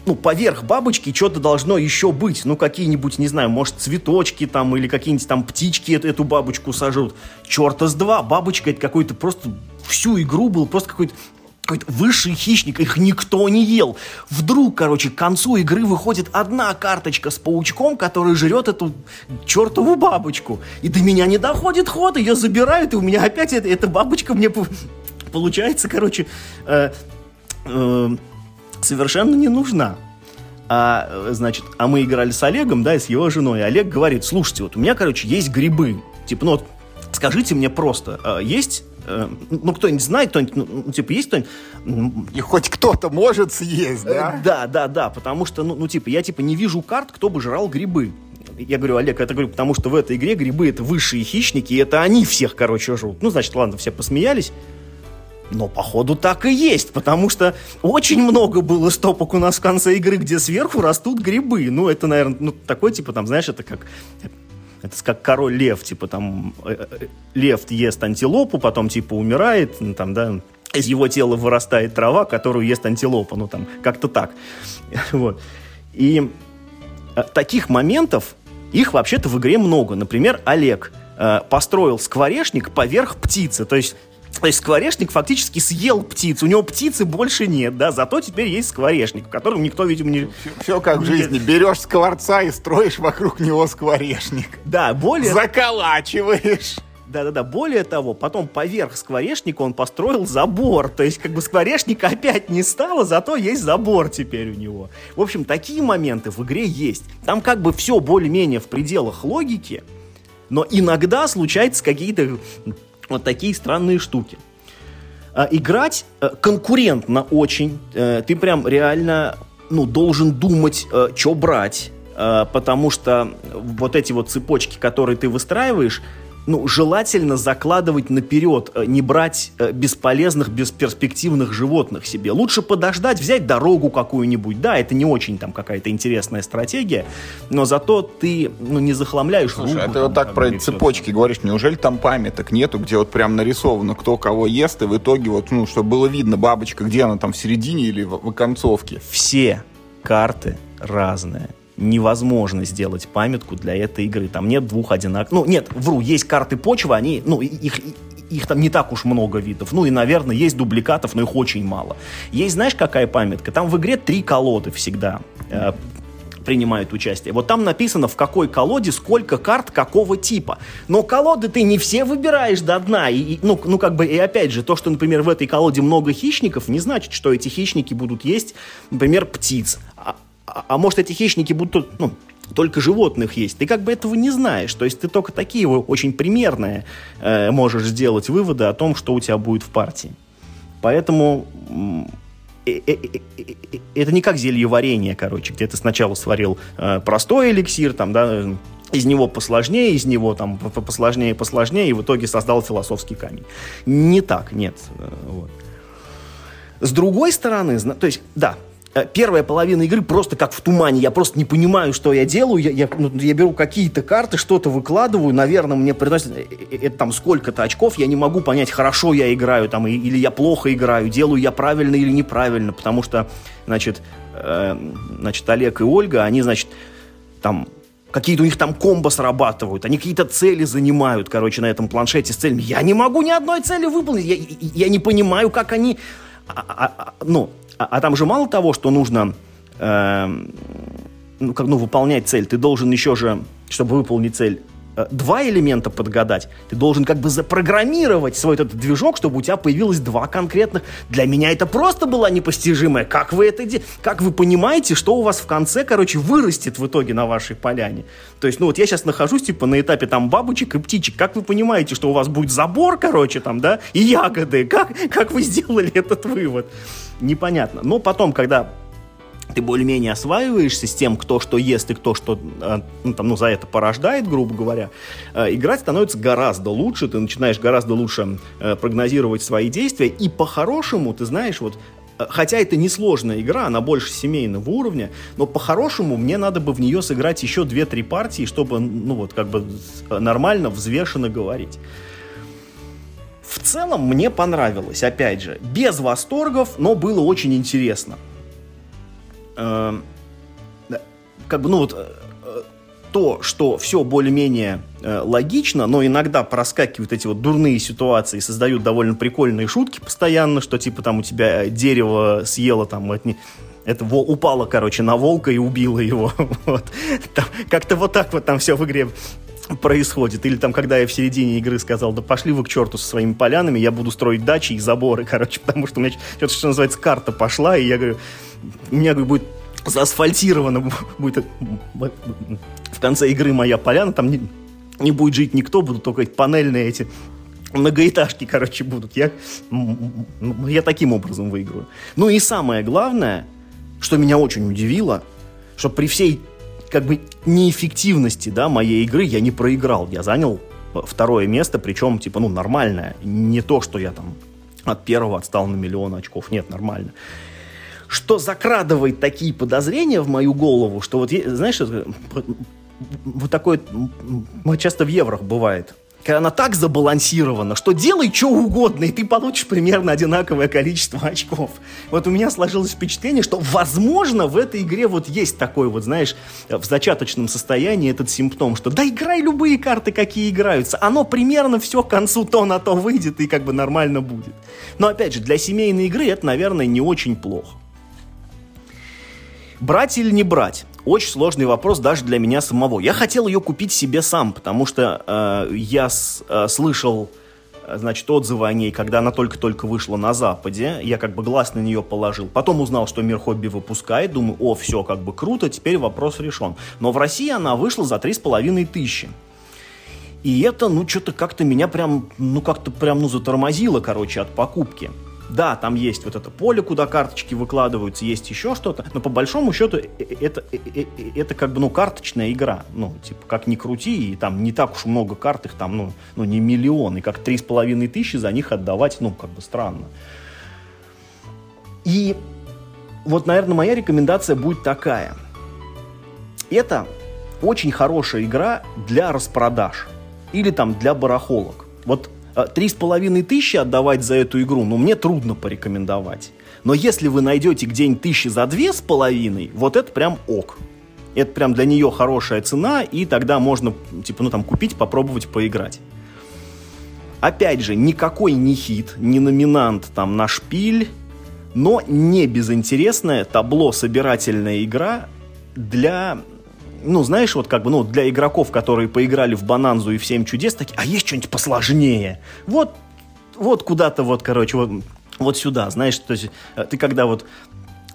ну, поверх бабочки что-то должно еще быть. Ну, какие-нибудь, не знаю, может, цветочки там или какие-нибудь там птички эту, эту бабочку сажут. Черта с два. Бабочка это какой-то просто всю игру был просто какой-то какой-то высший хищник, их никто не ел. Вдруг, короче, к концу игры выходит одна карточка с паучком, который жрет эту чертову бабочку. И до меня не доходит ход, ее забирают, и у меня опять эта, эта бабочка мне получается, короче, э, э, совершенно не нужна. А, значит, а мы играли с Олегом, да, и с его женой. И Олег говорит, слушайте, вот у меня, короче, есть грибы. Типа, ну вот, скажите мне просто, а есть э, ну, кто-нибудь знает, кто-нибудь, ну, ну, типа, есть кто-нибудь... И хоть кто-то может съесть, да? Э, да, да, да, потому что, ну, ну, типа, я, типа, не вижу карт, кто бы жрал грибы. Я говорю, Олег, это говорю, потому что в этой игре грибы это высшие хищники, и это они всех, короче, жрут. Ну, значит, ладно, все посмеялись. Но, походу, так и есть, потому что очень много было стопок у нас в конце игры, где сверху растут грибы. Ну, это, наверное, ну, такой, типа, там, знаешь, это как... Это как король лев, типа, там, э, э, лев ест антилопу, потом, типа, умирает, ну, там, да, из его тела вырастает трава, которую ест антилопа, ну, там, как-то так. Вот. И э, таких моментов, их вообще-то в игре много. Например, Олег построил скворечник поверх птицы. То есть То есть скворечник фактически съел птицу. У него птицы больше нет, да, зато теперь есть скворечник, в котором никто, видимо, не... Все, все как в жизни. Берешь скворца и строишь вокруг него скворечник. Да, более... Заколачиваешь. Да-да-да, более того, потом поверх скворечника он построил забор. То есть, как бы скворечника опять не стало, зато есть забор теперь у него. В общем, такие моменты в игре есть. Там как бы все более-менее в пределах логики, но иногда случаются какие-то вот такие странные штуки. А, играть а, конкурентно очень. А, ты прям реально ну, должен думать, а, что брать. Потому что вот эти вот цепочки, которые ты выстраиваешь, ну, желательно закладывать наперед, э, не брать э, бесполезных, бесперспективных животных себе. Лучше подождать, взять дорогу какую-нибудь. Да, это не очень там какая-то интересная стратегия, но зато ты ну, не захламляешь Слушай, руку, а ты вот так про цепочки все. говоришь, неужели там памяток нету, где вот прям нарисовано, кто кого ест, и в итоге вот, ну, чтобы было видно бабочка, где она там в середине или в, в концовке? Все карты разные невозможно сделать памятку для этой игры. Там нет двух одинаковых... Ну, нет, вру, есть карты почвы, они, ну, их, их там не так уж много видов. Ну и, наверное, есть дубликатов, но их очень мало. Есть, знаешь, какая памятка? Там в игре три колоды всегда э, принимают участие. Вот там написано, в какой колоде сколько карт какого типа. Но колоды ты не все выбираешь до дна. И, и, ну, ну, как бы, и опять же, то, что, например, в этой колоде много хищников, не значит, что эти хищники будут есть, например, птиц. А, а, может эти хищники будут, ну, только животных есть. Ты как бы этого не знаешь. То есть ты только такие очень примерные э, можешь сделать выводы о том, что у тебя будет в партии. Поэтому э, э, э, это не как зелье варенье, короче, где ты сначала сварил простой эликсир, там, да, из него посложнее, из него там посложнее, посложнее, и в итоге создал философский камень. Не так, нет. Вот. С другой стороны, то есть, да, первая половина игры просто как в тумане. Я просто не понимаю, что я делаю. Я, я, ну, я беру какие-то карты, что-то выкладываю. Наверное, мне приносит это э, там сколько-то очков. Я не могу понять, хорошо я играю там, или я плохо играю, делаю я правильно или неправильно. Потому что, значит, э, значит Олег и Ольга, они, значит, там какие-то у них там комбо срабатывают, они какие-то цели занимают, короче, на этом планшете с целями. Я не могу ни одной цели выполнить, я, я не понимаю, как они... А, а, а, ну, а, а там же мало того, что нужно э, ну, как, ну, выполнять цель, ты должен еще же, чтобы выполнить цель, два элемента подгадать. Ты должен как бы запрограммировать свой этот движок, чтобы у тебя появилось два конкретных. Для меня это просто было непостижимое. Как вы это делаете? Как вы понимаете, что у вас в конце, короче, вырастет в итоге на вашей поляне? То есть, ну вот я сейчас нахожусь, типа, на этапе там бабочек и птичек. Как вы понимаете, что у вас будет забор, короче, там, да, и ягоды? Как, как вы сделали этот вывод? непонятно. Но потом, когда ты более-менее осваиваешься с тем, кто что ест и кто что э, ну, там, ну, за это порождает, грубо говоря, э, играть становится гораздо лучше, ты начинаешь гораздо лучше э, прогнозировать свои действия, и по-хорошему, ты знаешь, вот Хотя это несложная игра, она больше семейного уровня, но по-хорошему мне надо бы в нее сыграть еще 2-3 партии, чтобы, ну вот, как бы нормально, взвешенно говорить. В целом мне понравилось, опять же, без восторгов, но было очень интересно. Э, как бы, ну вот, э, то, что все более-менее э, логично, но иногда проскакивают эти вот дурные ситуации, создают довольно прикольные шутки постоянно, что типа там у тебя дерево съело там это, это упало, короче, на волка и убило его. Вот. как-то вот так вот там все в игре происходит. Или там, когда я в середине игры сказал, да пошли вы к черту со своими полянами, я буду строить дачи и заборы, короче, потому что у меня что-то, что называется, карта пошла, и я говорю, у меня говорю, будет заасфальтировано, будет в конце игры моя поляна, там не, не будет жить никто, будут только эти панельные эти многоэтажки, короче, будут. Я, я таким образом выиграю. Ну и самое главное, что меня очень удивило, что при всей как бы неэффективности, да, моей игры я не проиграл. Я занял второе место, причем, типа, ну, нормальное. Не то, что я там от первого отстал на миллион очков. Нет, нормально. Что закрадывает такие подозрения в мою голову, что вот, знаешь, вот такое часто в еврох бывает. Когда она так забалансирована, что делай что угодно, и ты получишь примерно одинаковое количество очков. Вот у меня сложилось впечатление, что, возможно, в этой игре вот есть такой вот, знаешь, в зачаточном состоянии этот симптом, что да играй любые карты, какие играются, оно примерно все к концу то на то выйдет и как бы нормально будет. Но опять же, для семейной игры это, наверное, не очень плохо. Брать или не брать? Очень сложный вопрос даже для меня самого. Я хотел ее купить себе сам, потому что э, я с, э, слышал э, значит, отзывы о ней, когда она только-только вышла на Западе. Я как бы глаз на нее положил. Потом узнал, что Мир Хобби выпускает. Думаю, о, все как бы круто, теперь вопрос решен. Но в России она вышла за 3,5 тысячи. И это, ну, что-то как-то меня прям, ну, как-то прям, ну, затормозило, короче, от покупки. Да, там есть вот это поле, куда карточки выкладываются, есть еще что-то, но по большому счету э, э, это, это, это как бы, ну, карточная игра. Ну, типа, как ни крути, и там не так уж много карт, их там, ну, ну не миллион, и как три с половиной тысячи за них отдавать, ну, как бы странно. И вот, наверное, моя рекомендация будет такая. Это очень хорошая игра для распродаж или там для барахолок. Вот Э, три с половиной тысячи отдавать за эту игру, ну, мне трудно порекомендовать. Но если вы найдете где-нибудь тысячи за две с половиной, вот это прям ок. Это прям для нее хорошая цена, и тогда можно, типа, ну, там, купить, попробовать поиграть. Опять же, никакой не хит, не номинант там на шпиль, но не безинтересная табло-собирательная игра для ну, знаешь, вот как бы, ну, для игроков, которые поиграли в Бананзу и в Семь чудес, такие, а есть что-нибудь посложнее? Вот, вот куда-то вот, короче, вот, вот сюда, знаешь, то есть э, ты когда вот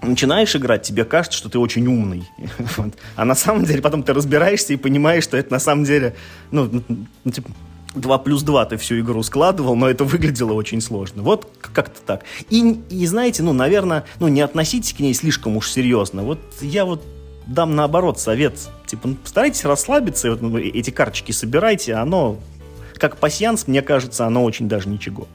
начинаешь играть, тебе кажется, что ты очень умный. вот. А на самом деле потом ты разбираешься и понимаешь, что это на самом деле, ну, ну типа, 2 плюс 2 ты всю игру складывал, но это выглядело очень сложно. Вот как-то так. И, и знаете, ну, наверное, ну, не относитесь к ней слишком уж серьезно. Вот я вот дам наоборот совет. Типа, ну, постарайтесь расслабиться, и вот, ну, эти карточки собирайте, оно, как пассианс, мне кажется, оно очень даже ничего.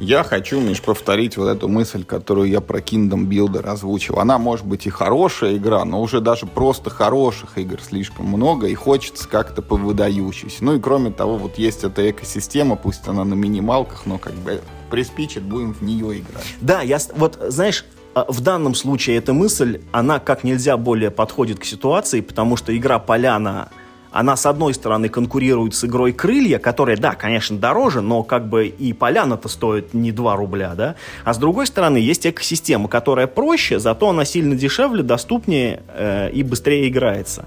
Я хочу, Миш, повторить вот эту мысль, которую я про Kingdom Builder озвучил. Она может быть и хорошая игра, но уже даже просто хороших игр слишком много, и хочется как-то повыдающейся. Ну и кроме того, вот есть эта экосистема, пусть она на минималках, но как бы приспичит, будем в нее играть. Да, я, вот знаешь, в данном случае эта мысль, она как нельзя более подходит к ситуации, потому что игра «Поляна» она, с одной стороны, конкурирует с игрой «Крылья», которая, да, конечно, дороже, но как бы и «Поляна»-то стоит не 2 рубля, да, а с другой стороны, есть экосистема, которая проще, зато она сильно дешевле, доступнее э, и быстрее играется.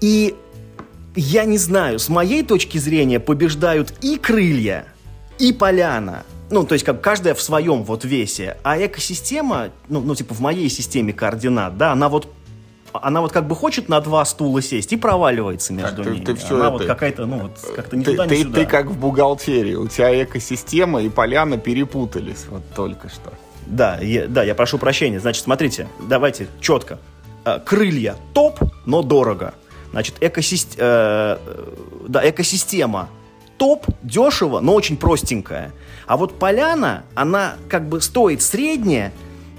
И я не знаю, с моей точки зрения побеждают и «Крылья», и «Поляна», ну, то есть как каждая в своем вот весе, а экосистема, ну, ну, типа в моей системе координат, да, она вот она вот как бы хочет на два стула сесть и проваливается между так, ними. Ты, ты все она это... вот какая-то, ну вот, как-то не ты, туда, ты, ни сюда. Ты как в бухгалтерии, у тебя экосистема и поляна перепутались вот только что. Да, я, да, я прошу прощения. Значит, смотрите, давайте четко. Э, крылья топ, но дорого. Значит, экосист... э, да, экосистема топ, дешево, но очень простенькая. А вот поляна, она как бы стоит средняя,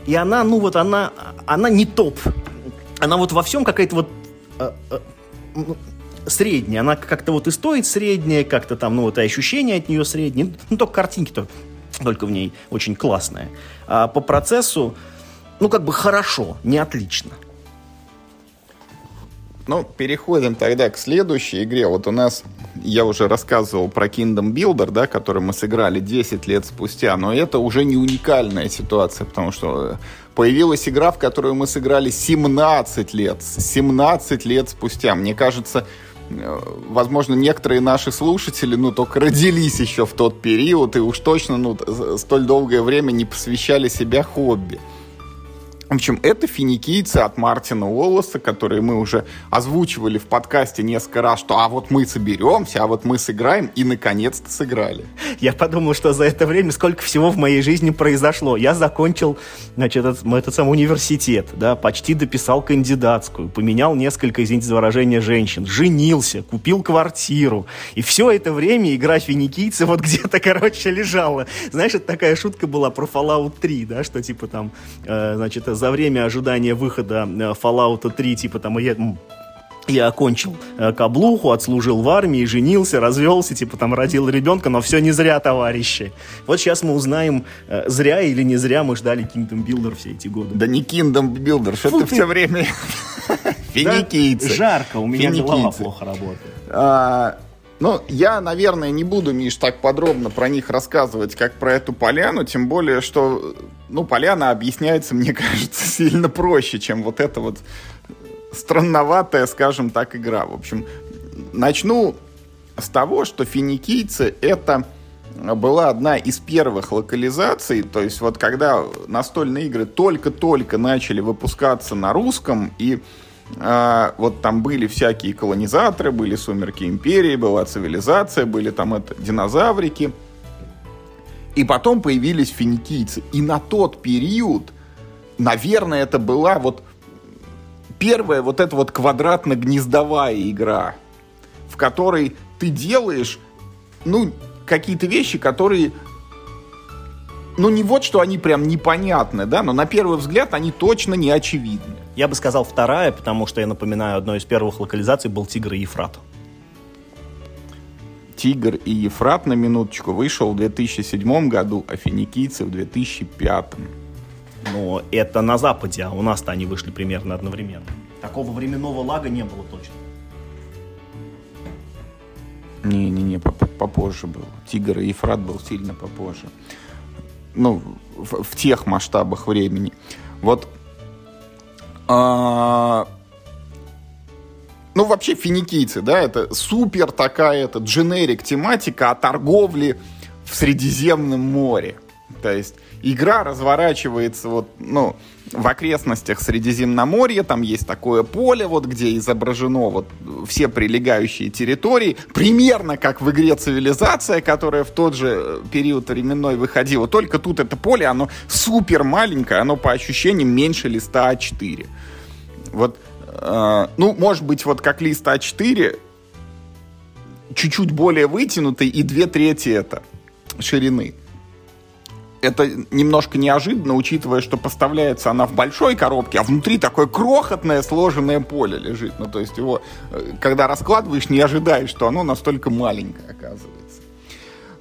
и она, ну вот она, она не топ. Она вот во всем какая-то вот э, э, средняя. Она как-то вот и стоит средняя, как-то там, ну вот и ощущения от нее средние. Ну, только картинки-то только в ней очень классные. А по процессу, ну как бы хорошо, не отлично. Ну, переходим тогда к следующей игре. Вот у нас, я уже рассказывал про Kingdom Builder, да, который мы сыграли 10 лет спустя, но это уже не уникальная ситуация, потому что появилась игра, в которую мы сыграли 17 лет. 17 лет спустя. Мне кажется, э, возможно, некоторые наши слушатели, ну, только родились еще в тот период и уж точно, ну, столь долгое время не посвящали себя хобби. В общем, это финикийцы от Мартина Уоллеса, которые мы уже озвучивали в подкасте несколько раз, что а вот мы соберемся, а вот мы сыграем, и наконец-то сыграли. Я подумал, что за это время сколько всего в моей жизни произошло. Я закончил, значит, этот, этот самый университет, да, почти дописал кандидатскую, поменял несколько, извините за выражение, женщин, женился, купил квартиру. И все это время игра финикийцы вот где-то, короче, лежала. Знаешь, это такая шутка была про Fallout 3, да, что типа там, э, значит, за время ожидания выхода э, Fallout 3, типа там, я, я окончил э, каблуху, отслужил в армии, женился, развелся, типа там родил ребенка, но все не зря, товарищи. Вот сейчас мы узнаем, э, зря или не зря мы ждали Kingdom Builder все эти годы. Да не Kingdom Builder, что ты все время... Финикийцы. жарко, у меня голова плохо работает. А, ну, я, наверное, не буду, Миш, так подробно про них рассказывать, как про эту поляну, тем более, что, ну, поляна объясняется, мне кажется, сильно проще, чем вот это вот странноватая, скажем так, игра. В общем, начну с того, что финикийцы это была одна из первых локализаций, то есть вот когда настольные игры только-только начали выпускаться на русском, и э, вот там были всякие колонизаторы, были сумерки империи, была цивилизация, были там это динозаврики, и потом появились финикийцы. И на тот период, наверное, это была вот первая вот эта вот квадратно-гнездовая игра, в которой ты делаешь, ну, какие-то вещи, которые ну, не вот, что они прям непонятны, да, но на первый взгляд они точно не очевидны. Я бы сказал вторая, потому что, я напоминаю, одной из первых локализаций был «Тигр и Ефрат». «Тигр и Ефрат» на минуточку вышел в 2007 году, а «Финикийцы» в 2005. Но это на Западе, а у нас-то они вышли примерно одновременно. Такого временного лага не было точно. Не-не-не, попозже был. Тигр и Ефрат был сильно попозже. Ну, в, в тех масштабах времени. Вот. А, ну, вообще, финикийцы, да, это супер такая, это дженерик тематика о торговле в Средиземном море. То есть игра разворачивается вот, ну, в окрестностях Средиземноморья, там есть такое поле, вот где изображено вот все прилегающие территории, примерно как в игре «Цивилизация», которая в тот же период временной выходила, только тут это поле, оно супер маленькое, оно по ощущениям меньше листа А4. Вот, э, ну, может быть, вот как лист А4, чуть-чуть более вытянутый и две трети это ширины это немножко неожиданно, учитывая, что поставляется она в большой коробке, а внутри такое крохотное сложенное поле лежит. Ну, то есть его, э, когда раскладываешь, не ожидаешь, что оно настолько маленькое оказывается.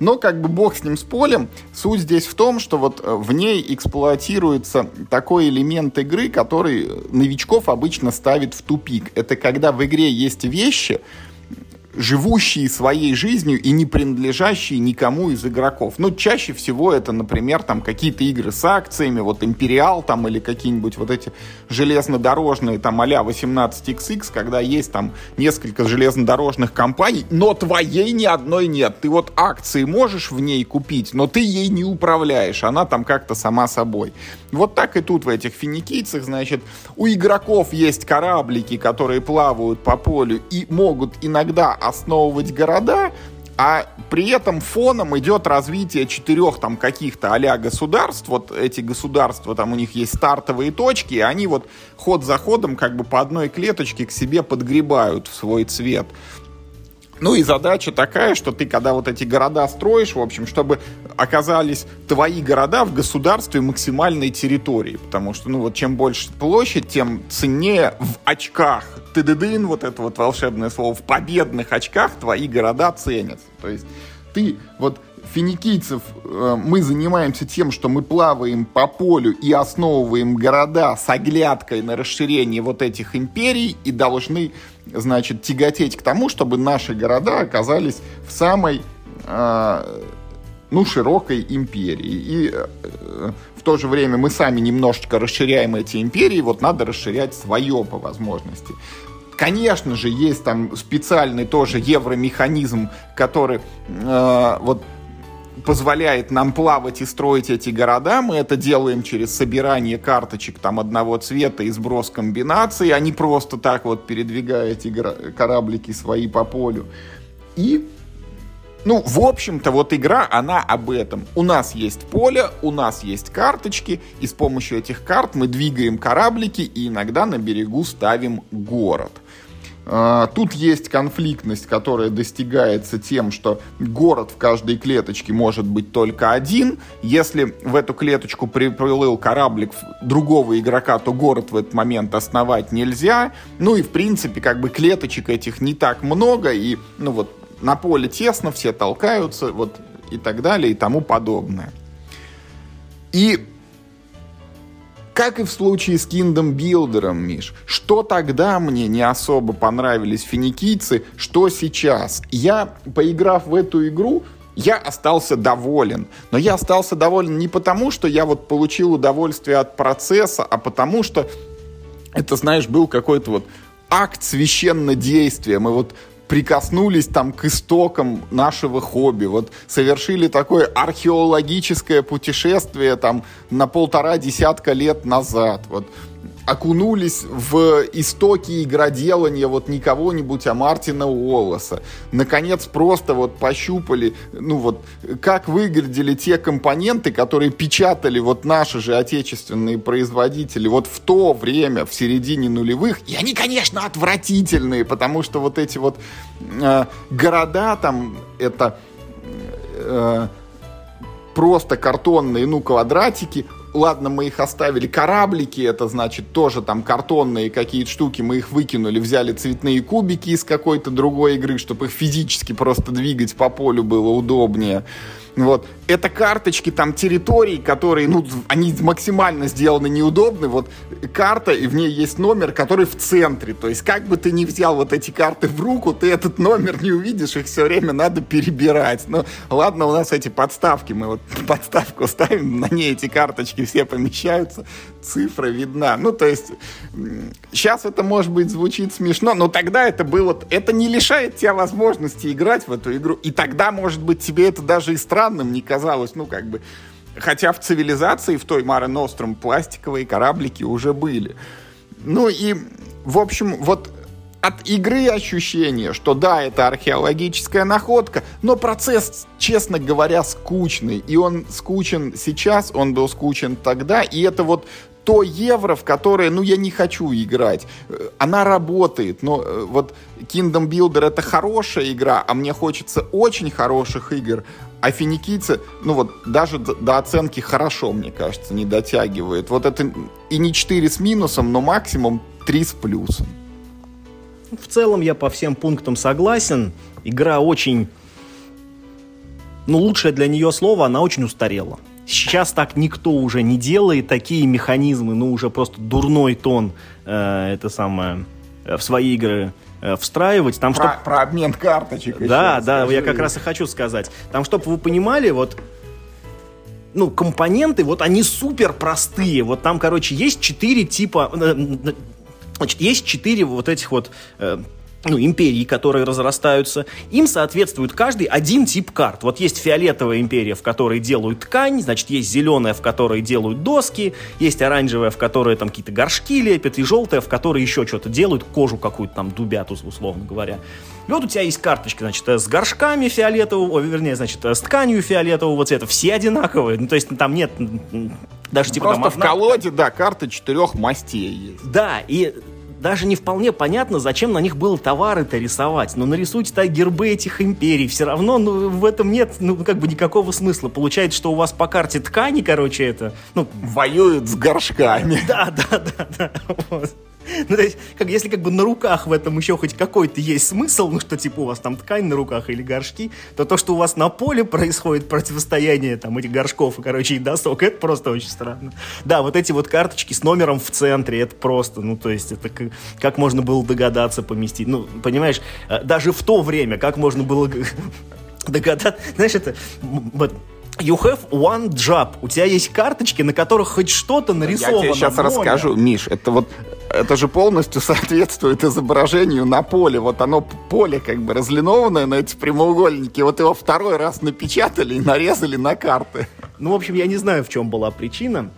Но как бы бог с ним с полем, суть здесь в том, что вот э, в ней эксплуатируется такой элемент игры, который новичков обычно ставит в тупик. Это когда в игре есть вещи, живущие своей жизнью и не принадлежащие никому из игроков. Ну, чаще всего это, например, там какие-то игры с акциями, вот Империал там или какие-нибудь вот эти железнодорожные там а-ля 18XX, когда есть там несколько железнодорожных компаний, но твоей ни одной нет. Ты вот акции можешь в ней купить, но ты ей не управляешь, она там как-то сама собой. Вот так и тут в этих финикийцах, значит, у игроков есть кораблики, которые плавают по полю и могут иногда основывать города, а при этом фоном идет развитие четырех там каких-то а государств. Вот эти государства, там у них есть стартовые точки, и они вот ход за ходом как бы по одной клеточке к себе подгребают в свой цвет. Ну и задача такая, что ты, когда вот эти города строишь, в общем, чтобы оказались твои города в государстве максимальной территории. Потому что, ну вот, чем больше площадь, тем ценнее в очках. ты Тыдыдын, вот это вот волшебное слово, в победных очках твои города ценятся. То есть ты вот финикийцев э, мы занимаемся тем, что мы плаваем по полю и основываем города с оглядкой на расширение вот этих империй и должны, значит, тяготеть к тому, чтобы наши города оказались в самой, э, ну, широкой империи. И э, в то же время мы сами немножечко расширяем эти империи, вот надо расширять свое по возможности. Конечно же, есть там специальный тоже евромеханизм, который э, вот позволяет нам плавать и строить эти города. Мы это делаем через собирание карточек там одного цвета и сброс комбинаций, а не просто так вот передвигая эти кораблики свои по полю. И ну, в общем-то, вот игра, она об этом. У нас есть поле, у нас есть карточки, и с помощью этих карт мы двигаем кораблики и иногда на берегу ставим город. А, тут есть конфликтность, которая достигается тем, что город в каждой клеточке может быть только один. Если в эту клеточку приплыл кораблик другого игрока, то город в этот момент основать нельзя. Ну и, в принципе, как бы клеточек этих не так много, и, ну вот, на поле тесно, все толкаются, вот, и так далее, и тому подобное. И как и в случае с Kingdom Builder, Миш, что тогда мне не особо понравились финикийцы, что сейчас. Я, поиграв в эту игру, я остался доволен. Но я остался доволен не потому, что я вот получил удовольствие от процесса, а потому что это, знаешь, был какой-то вот акт священнодействия. Мы вот прикоснулись там к истокам нашего хобби, вот совершили такое археологическое путешествие там на полтора десятка лет назад, вот окунулись в истоки игроделания вот не кого-нибудь, а Мартина Уоллеса. Наконец просто вот пощупали, ну вот, как выглядели те компоненты, которые печатали вот наши же отечественные производители вот в то время, в середине нулевых. И они, конечно, отвратительные, потому что вот эти вот э, города там, это... Э, просто картонные, ну, квадратики, ладно, мы их оставили, кораблики, это значит тоже там картонные какие-то штуки, мы их выкинули, взяли цветные кубики из какой-то другой игры, чтобы их физически просто двигать по полю было удобнее. Вот. Это карточки там территорий, которые, ну, они максимально сделаны неудобны. Вот карта, и в ней есть номер, который в центре. То есть, как бы ты ни взял вот эти карты в руку, ты этот номер не увидишь, их все время надо перебирать. Ну, ладно, у нас эти подставки, мы вот подставку ставим, на ней эти карточки все помещаются, цифра видна. Ну, то есть, сейчас это, может быть, звучит смешно, но тогда это было, это не лишает тебя возможности играть в эту игру. И тогда, может быть, тебе это даже и странным не казалось, ну, как бы... Хотя в цивилизации, в той Маре Ностром, пластиковые кораблики уже были. Ну и, в общем, вот от игры ощущение, что да, это археологическая находка, но процесс, честно говоря, скучный. И он скучен сейчас, он был скучен тогда, и это вот то евро, в которое, ну, я не хочу играть. Она работает, но э, вот Kingdom Builder это хорошая игра, а мне хочется очень хороших игр. А финикийцы, ну вот, даже до оценки хорошо, мне кажется, не дотягивает. Вот это и не 4 с минусом, но максимум 3 с плюсом. В целом я по всем пунктам согласен. Игра очень... Ну, лучшее для нее слово, она очень устарела. Сейчас так никто уже не делает, такие механизмы, ну, уже просто дурной тон, э, это самое, э, в свои игры встраивать. Там, про, чтоб... про обмен карточек. Да, еще, да, скажи. я как раз и хочу сказать. Там, чтобы вы понимали, вот ну, компоненты, вот они супер простые. Вот там, короче, есть четыре типа... Э, значит, есть четыре вот этих вот ну, империи, которые разрастаются, им соответствует каждый один тип карт. Вот есть фиолетовая империя, в которой делают ткань, значит, есть зеленая, в которой делают доски, есть оранжевая, в которой там какие-то горшки лепят, и желтая, в которой еще что-то делают, кожу какую-то там дубят, условно говоря. И вот у тебя есть карточки, значит, с горшками фиолетового, вернее, значит, с тканью фиолетового цвета, все одинаковые, ну, то есть там нет даже типа Просто там, в колоде, да, карты четырех мастей есть. Да, и даже не вполне понятно, зачем на них было товары-то рисовать. Но нарисуйте так гербы этих империй. Все равно ну, в этом нет ну, как бы никакого смысла. Получается, что у вас по карте ткани, короче, это... Ну, Воюют с горшками. Да, да, да, да. Вот. Ну, то есть, как, если как бы на руках в этом еще хоть какой-то есть смысл, ну, что типа у вас там ткань на руках или горшки, то то, что у вас на поле происходит противостояние там этих горшков и, короче, и досок, это просто очень странно. Да, вот эти вот карточки с номером в центре, это просто, ну, то есть, это как, как можно было догадаться поместить? Ну, понимаешь, э, даже в то время, как можно было догадаться, знаешь, это вот You have one job. У тебя есть карточки, на которых хоть что-то нарисовано. Я тебе сейчас море. расскажу, Миш. Это вот это же полностью соответствует изображению на поле. Вот оно поле как бы разлинованное на эти прямоугольники. Вот его второй раз напечатали и нарезали на карты. Ну, в общем, я не знаю, в чем была причина.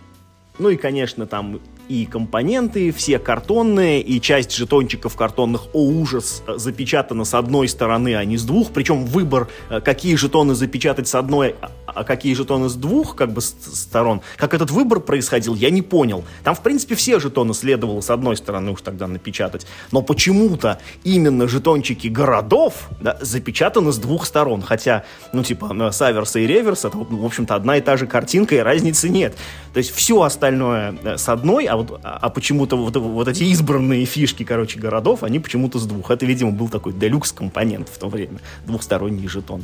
Ну и, конечно, там и компоненты, все картонные, и часть жетончиков картонных, о ужас, запечатана с одной стороны, а не с двух, причем выбор, э, какие жетоны запечатать с одной, а, а какие жетоны с двух, как бы, сторон, как этот выбор происходил, я не понял. Там, в принципе, все жетоны следовало с одной стороны уж тогда напечатать, но почему-то именно жетончики городов да, запечатаны с двух сторон, хотя, ну, типа, с аверса и реверса, это, в общем-то, одна и та же картинка, и разницы нет. То есть все остальное э, с одной, а, вот, а почему-то вот, вот эти избранные фишки, короче, городов, они почему-то с двух. Это, видимо, был такой делюкс-компонент в то время, двухсторонний жетон.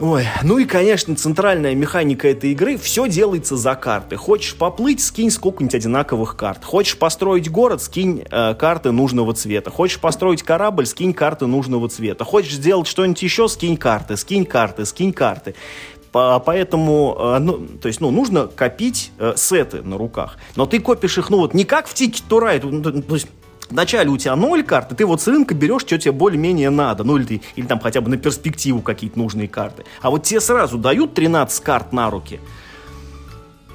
Ой, ну и, конечно, центральная механика этой игры, все делается за карты. Хочешь поплыть, скинь сколько-нибудь одинаковых карт. Хочешь построить город, скинь э, карты нужного цвета. Хочешь построить корабль, скинь карты нужного цвета. Хочешь сделать что-нибудь еще, скинь карты, скинь карты, скинь карты. Поэтому, э, ну, то есть, ну, нужно копить э, сеты на руках. Но ты копишь их, ну, вот не как в Ticket to Ride, ну, то есть, Вначале у тебя ноль карт, и ты вот с рынка берешь, что тебе более-менее надо. Ну, или, ты, или там хотя бы на перспективу какие-то нужные карты. А вот тебе сразу дают 13 карт на руки.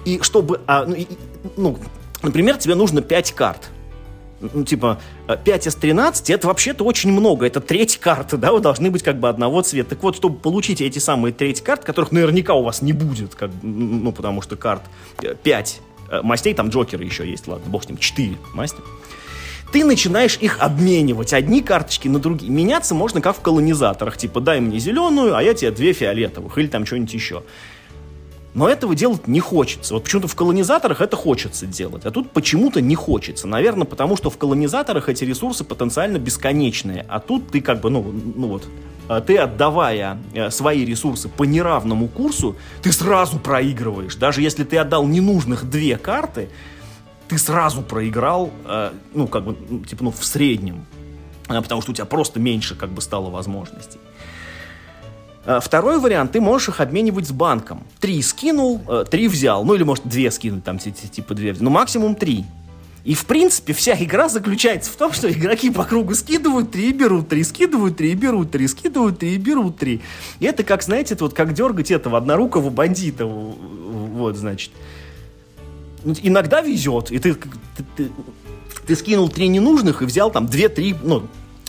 И чтобы... А, ну, и, ну, например, тебе нужно 5 карт ну, типа, 5 из 13, это вообще-то очень много. Это треть карты, да, вы должны быть как бы одного цвета. Так вот, чтобы получить эти самые треть карт, которых наверняка у вас не будет, как, ну, потому что карт 5 э, мастей, там Джокеры еще есть, ладно, бог с ним, 4 масти ты начинаешь их обменивать, одни карточки на другие. Меняться можно как в колонизаторах, типа дай мне зеленую, а я тебе две фиолетовых, или там что-нибудь еще. Но этого делать не хочется. Вот почему-то в колонизаторах это хочется делать, а тут почему-то не хочется. Наверное, потому что в колонизаторах эти ресурсы потенциально бесконечные, а тут ты как бы, ну, ну вот, а ты отдавая э, свои ресурсы по неравному курсу, ты сразу проигрываешь. Даже если ты отдал ненужных две карты, ты сразу проиграл, э, ну, как бы, ну, типа, ну, в среднем, э, потому что у тебя просто меньше, как бы, стало возможностей. Э, второй вариант, ты можешь их обменивать с банком. Три скинул, три взял. Ну, или, может, две скинуть, там, типа, две. Ну, максимум три. И, в принципе, вся игра заключается в том, что игроки по кругу скидывают три и берут три, скидывают три и берут три, скидывают три и берут три. И это как, знаете, это вот как дергать этого однорукого бандита. Вот, значит. Иногда везет, и ты, ты, ты, ты скинул три ненужных и взял там две-три, ну,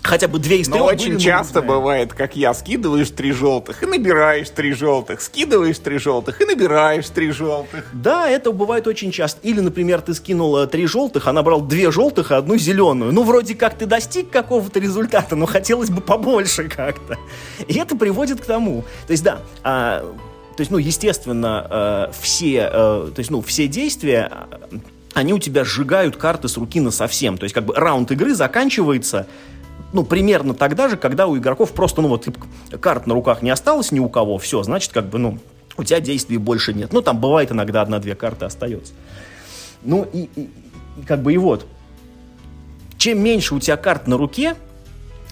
хотя бы две из трех. Но очень часто нужные. бывает, как я, скидываешь три желтых и набираешь три желтых, скидываешь три желтых и набираешь три желтых. Да, это бывает очень часто. Или, например, ты скинул э, три желтых, а набрал две желтых и одну зеленую. Ну, вроде как ты достиг какого-то результата, но хотелось бы побольше как-то. И это приводит к тому. То есть, да, а, то есть, ну, естественно, э, все, э, то есть, ну, все действия, они у тебя сжигают карты с руки на совсем. То есть, как бы раунд игры заканчивается ну, примерно тогда же, когда у игроков просто, ну, вот, типа, карт на руках не осталось ни у кого, все, значит, как бы, ну, у тебя действий больше нет. Ну, там бывает иногда одна-две карты остается. Ну, и, и, и как бы и вот. Чем меньше у тебя карт на руке,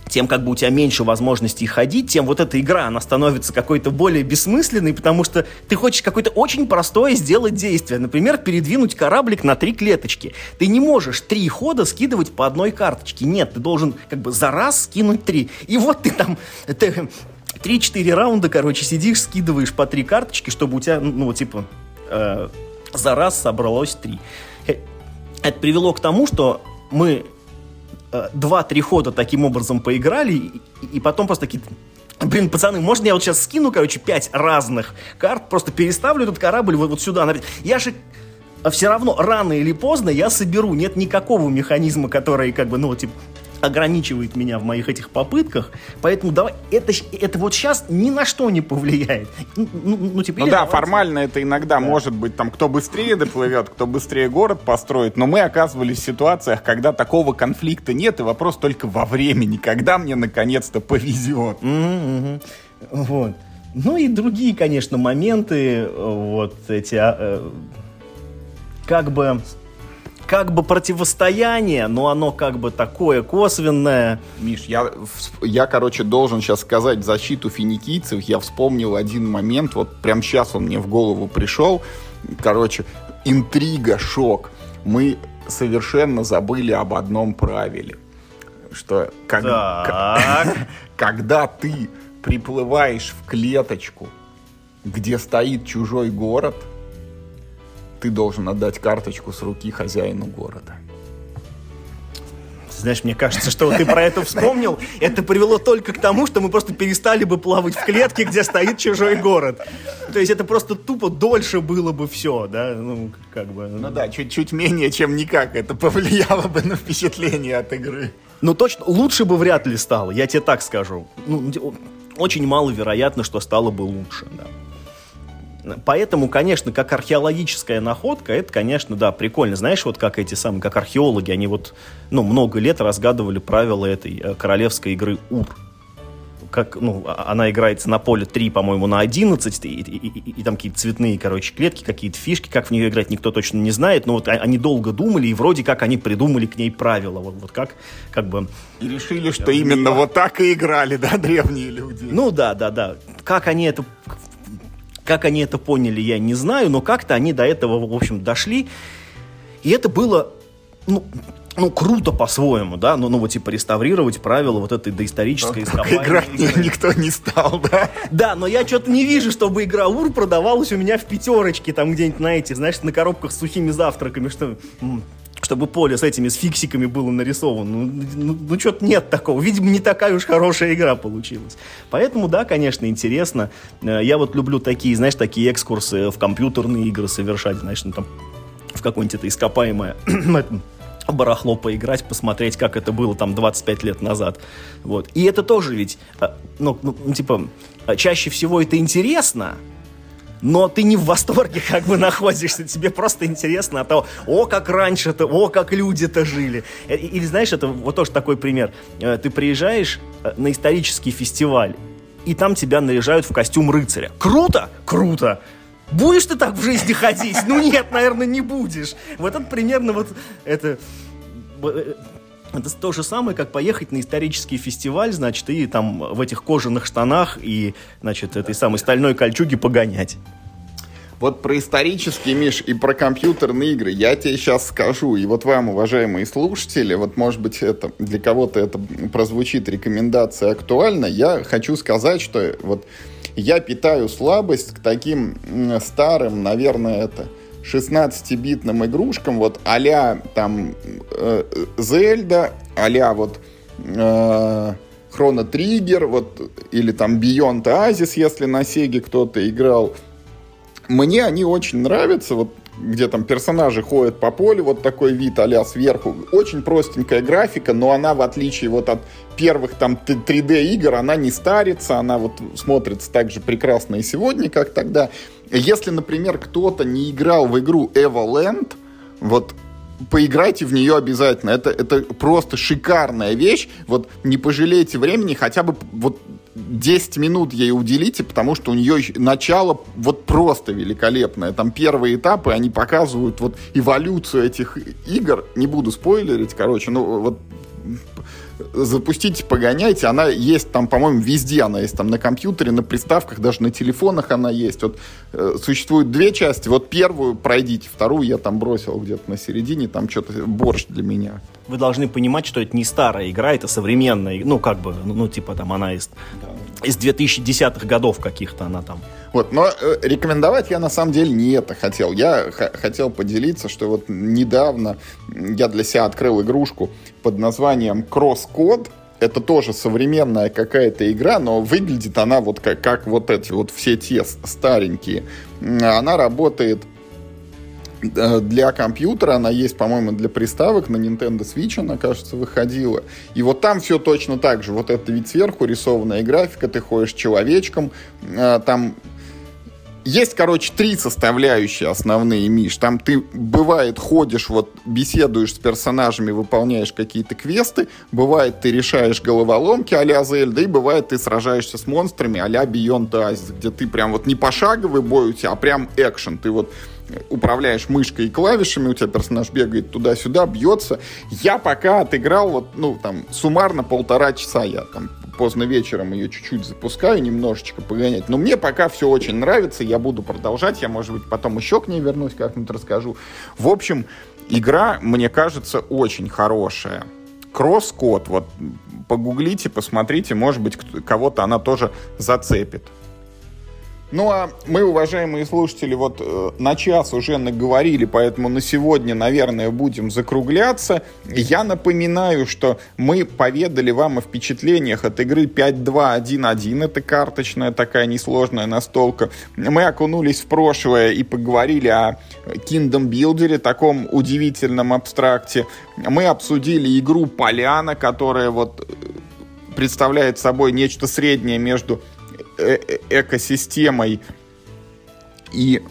тем как бы у тебя меньше возможностей ходить, тем вот эта игра, она становится какой-то более бессмысленной, потому что ты хочешь какое-то очень простое сделать действие. Например, передвинуть кораблик на три клеточки. Ты не можешь три хода скидывать по одной карточке. Нет, ты должен как бы за раз скинуть три. И вот ты там... Ты, Три-четыре раунда, короче, сидишь, скидываешь по три карточки, чтобы у тебя, ну, типа, э, за раз собралось три. Э, это привело к тому, что мы два-три хода таким образом поиграли, и, потом просто такие Блин, пацаны, можно я вот сейчас скину, короче, пять разных карт, просто переставлю этот корабль вот, вот сюда. Я же все равно рано или поздно я соберу. Нет никакого механизма, который как бы, ну, типа, ограничивает меня в моих этих попытках, поэтому давай, это, это вот сейчас ни на что не повлияет. Ну, ну, ну, типа, ну да, давайте... формально это иногда да. может быть, там, кто быстрее доплывет, кто быстрее город построит, но мы оказывались в ситуациях, когда такого конфликта нет, и вопрос только во времени, когда мне наконец-то повезет. Mm-hmm. Вот. Ну и другие, конечно, моменты, вот эти, а, э, как бы как бы противостояние, но оно как бы такое косвенное. Миш, я, я короче, должен сейчас сказать защиту финикийцев. Я вспомнил один момент, вот прям сейчас он мне в голову пришел. Короче, интрига, шок. Мы совершенно забыли об одном правиле. Что как, как, когда ты приплываешь в клеточку, где стоит чужой город – ты должен отдать карточку с руки хозяину города. Знаешь, мне кажется, что ты про это вспомнил, это привело только к тому, что мы просто перестали бы плавать в клетке, где стоит чужой город. То есть это просто тупо дольше было бы все, да, ну, как бы. Ну да, чуть-чуть менее, чем никак это повлияло бы на впечатление от игры. Ну точно, лучше бы вряд ли стало, я тебе так скажу. Ну, очень маловероятно, что стало бы лучше, да. Поэтому, конечно, как археологическая находка, это, конечно, да, прикольно. Знаешь, вот как эти самые, как археологи, они вот, ну, много лет разгадывали правила этой э, королевской игры УР. Как, ну, а, она играется на поле 3, по-моему, на 11, и, и, и, и там какие-то цветные, короче, клетки, какие-то фишки, как в нее играть, никто точно не знает, но вот они долго думали, и вроде как они придумали к ней правила, вот, вот как, как бы... И решили, что именно вот так и играли, да, древние люди. Ну да, да, да. Как они это как они это поняли, я не знаю, но как-то они до этого, в общем, дошли. И это было, ну, ну, круто по-своему, да, ну, ну, вот, типа, реставрировать правила вот этой доисторической ископаемой. играть игры. никто не стал, да? Да, но я что-то не вижу, чтобы игра УР продавалась у меня в пятерочке, там где-нибудь на эти, знаешь, на коробках с сухими завтраками, что чтобы поле с этими с фиксиками было нарисовано. Ну, ну, ну что-то нет такого. Видимо, не такая уж хорошая игра получилась. Поэтому, да, конечно, интересно. Э, я вот люблю такие, знаешь, такие экскурсы в компьютерные игры совершать, знаешь, ну, там в какое-нибудь это ископаемое барахло поиграть, посмотреть, как это было там 25 лет назад. Вот. И это тоже ведь, э, ну, ну типа, чаще всего это интересно, но ты не в восторге как бы находишься, тебе просто интересно от того, о, как раньше-то, о, как люди-то жили. Э, или знаешь, это вот тоже такой пример. Э, ты приезжаешь э, на исторический фестиваль, и там тебя наряжают в костюм рыцаря. Круто? Круто! Будешь ты так в жизни ходить? Ну нет, наверное, не будешь. Вот это примерно вот это... Это то же самое, как поехать на исторический фестиваль, значит, и там в этих кожаных штанах и, значит, этой самой стальной кольчуге погонять. Вот про исторические, Миш, и про компьютерные игры я тебе сейчас скажу. И вот вам, уважаемые слушатели, вот, может быть, это для кого-то это прозвучит рекомендация актуальна. Я хочу сказать, что вот я питаю слабость к таким старым, наверное, это 16-битным игрушкам, вот а там э, Зельда, а вот э, Chrono Trigger, вот, или там Beyond Oasis, если на Сеге кто-то играл. Мне они очень нравятся, вот где там персонажи ходят по полю, вот такой вид а сверху. Очень простенькая графика, но она, в отличие вот от первых там 3D игр, она не старится, она вот смотрится так же прекрасно и сегодня, как тогда. Если, например, кто-то не играл в игру Evoland, вот поиграйте в нее обязательно. Это, это просто шикарная вещь. Вот не пожалейте времени, хотя бы вот 10 минут ей уделите, потому что у нее начало вот просто великолепное. Там первые этапы, они показывают вот эволюцию этих игр. Не буду спойлерить, короче, ну вот запустите, погоняйте. Она есть там, по-моему, везде она есть. Там на компьютере, на приставках, даже на телефонах она есть. Вот э, существует две части. Вот первую пройдите, вторую я там бросил где-то на середине. Там что-то борщ для меня. Вы должны понимать, что это не старая игра, это современная. Ну, как бы, ну, ну типа там она из. Из 2010-х годов каких-то она там. Вот, но э, рекомендовать я на самом деле не это хотел. Я хотел поделиться, что вот недавно я для себя открыл игрушку под названием Crosscode. Это тоже современная какая-то игра, но выглядит она вот как, как вот эти вот все те старенькие. Она работает для компьютера, она есть, по-моему, для приставок, на Nintendo Switch она, кажется, выходила. И вот там все точно так же. Вот это ведь сверху рисованная графика, ты ходишь человечком, э, там есть, короче, три составляющие основные, Миш. Там ты, бывает, ходишь, вот, беседуешь с персонажами, выполняешь какие-то квесты. Бывает, ты решаешь головоломки а-ля Зельда. И бывает, ты сражаешься с монстрами а-ля Beyond Oasis, где ты прям вот не пошаговый бой у тебя, а прям экшен. Ты вот управляешь мышкой и клавишами, у тебя персонаж бегает туда-сюда, бьется. Я пока отыграл вот, ну, там, суммарно полтора часа я там поздно вечером ее чуть-чуть запускаю, немножечко погонять. Но мне пока все очень нравится, я буду продолжать, я, может быть, потом еще к ней вернусь, как-нибудь расскажу. В общем, игра, мне кажется, очень хорошая. Кросс-код, вот погуглите, посмотрите, может быть, кого-то она тоже зацепит. Ну а мы, уважаемые слушатели, вот э, на час уже наговорили, поэтому на сегодня, наверное, будем закругляться. Я напоминаю, что мы поведали вам о впечатлениях от игры 5.2.1.1. Это карточная такая несложная настолка. Мы окунулись в прошлое и поговорили о Kingdom Builder, таком удивительном абстракте. Мы обсудили игру Поляна, которая вот э, представляет собой нечто среднее между э -э экосистемой и...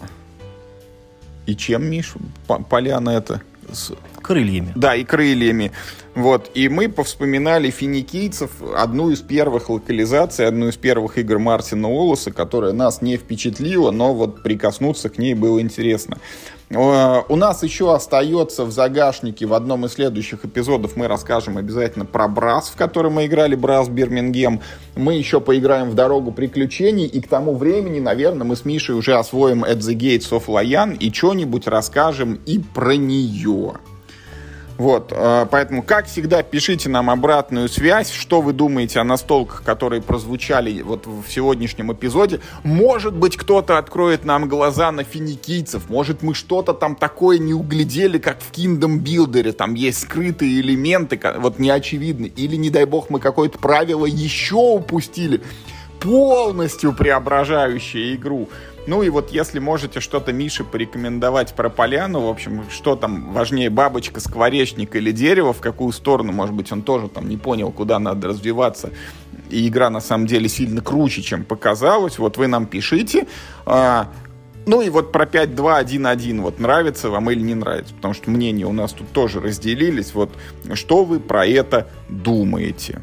И чем, Миш, поляна это? С... Крыльями. Да, и крыльями. Вот. И мы повспоминали финикийцев, одну из первых локализаций, одну из первых игр Мартина Олуса, которая нас не впечатлила, но вот прикоснуться к ней было интересно. Э, у нас еще остается в загашнике в одном из следующих эпизодов мы расскажем обязательно про Брас, в котором мы играли Брас Бирмингем. Мы еще поиграем в Дорогу приключений, и к тому времени, наверное, мы с Мишей уже освоим At the Gates of Lion и что-нибудь расскажем и про нее. Вот, э, поэтому, как всегда, пишите нам обратную связь, что вы думаете о настолках, которые прозвучали вот в сегодняшнем эпизоде. Может быть, кто-то откроет нам глаза на финикийцев, может, мы что-то там такое не углядели, как в Kingdom Builder, там есть скрытые элементы, вот неочевидные, или, не дай бог, мы какое-то правило еще упустили, полностью преображающее игру. Ну и вот если можете что-то Мише порекомендовать про поляну, в общем, что там важнее, бабочка, скворечник или дерево, в какую сторону, может быть, он тоже там не понял, куда надо развиваться, и игра на самом деле сильно круче, чем показалось, вот вы нам пишите. А, ну и вот про 5.2.1.1, вот нравится вам или не нравится, потому что мнения у нас тут тоже разделились, вот что вы про это думаете.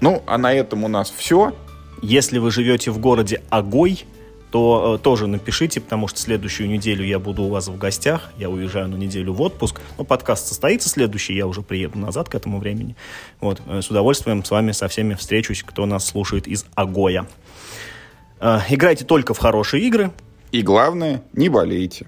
Ну, а на этом у нас все. Если вы живете в городе Агой, то э, тоже напишите, потому что следующую неделю я буду у вас в гостях. Я уезжаю на неделю в отпуск. Но подкаст состоится следующий, я уже приеду назад к этому времени. Вот, э, с удовольствием с вами со всеми встречусь, кто нас слушает из Агоя. Э, играйте только в хорошие игры. И главное, не болейте.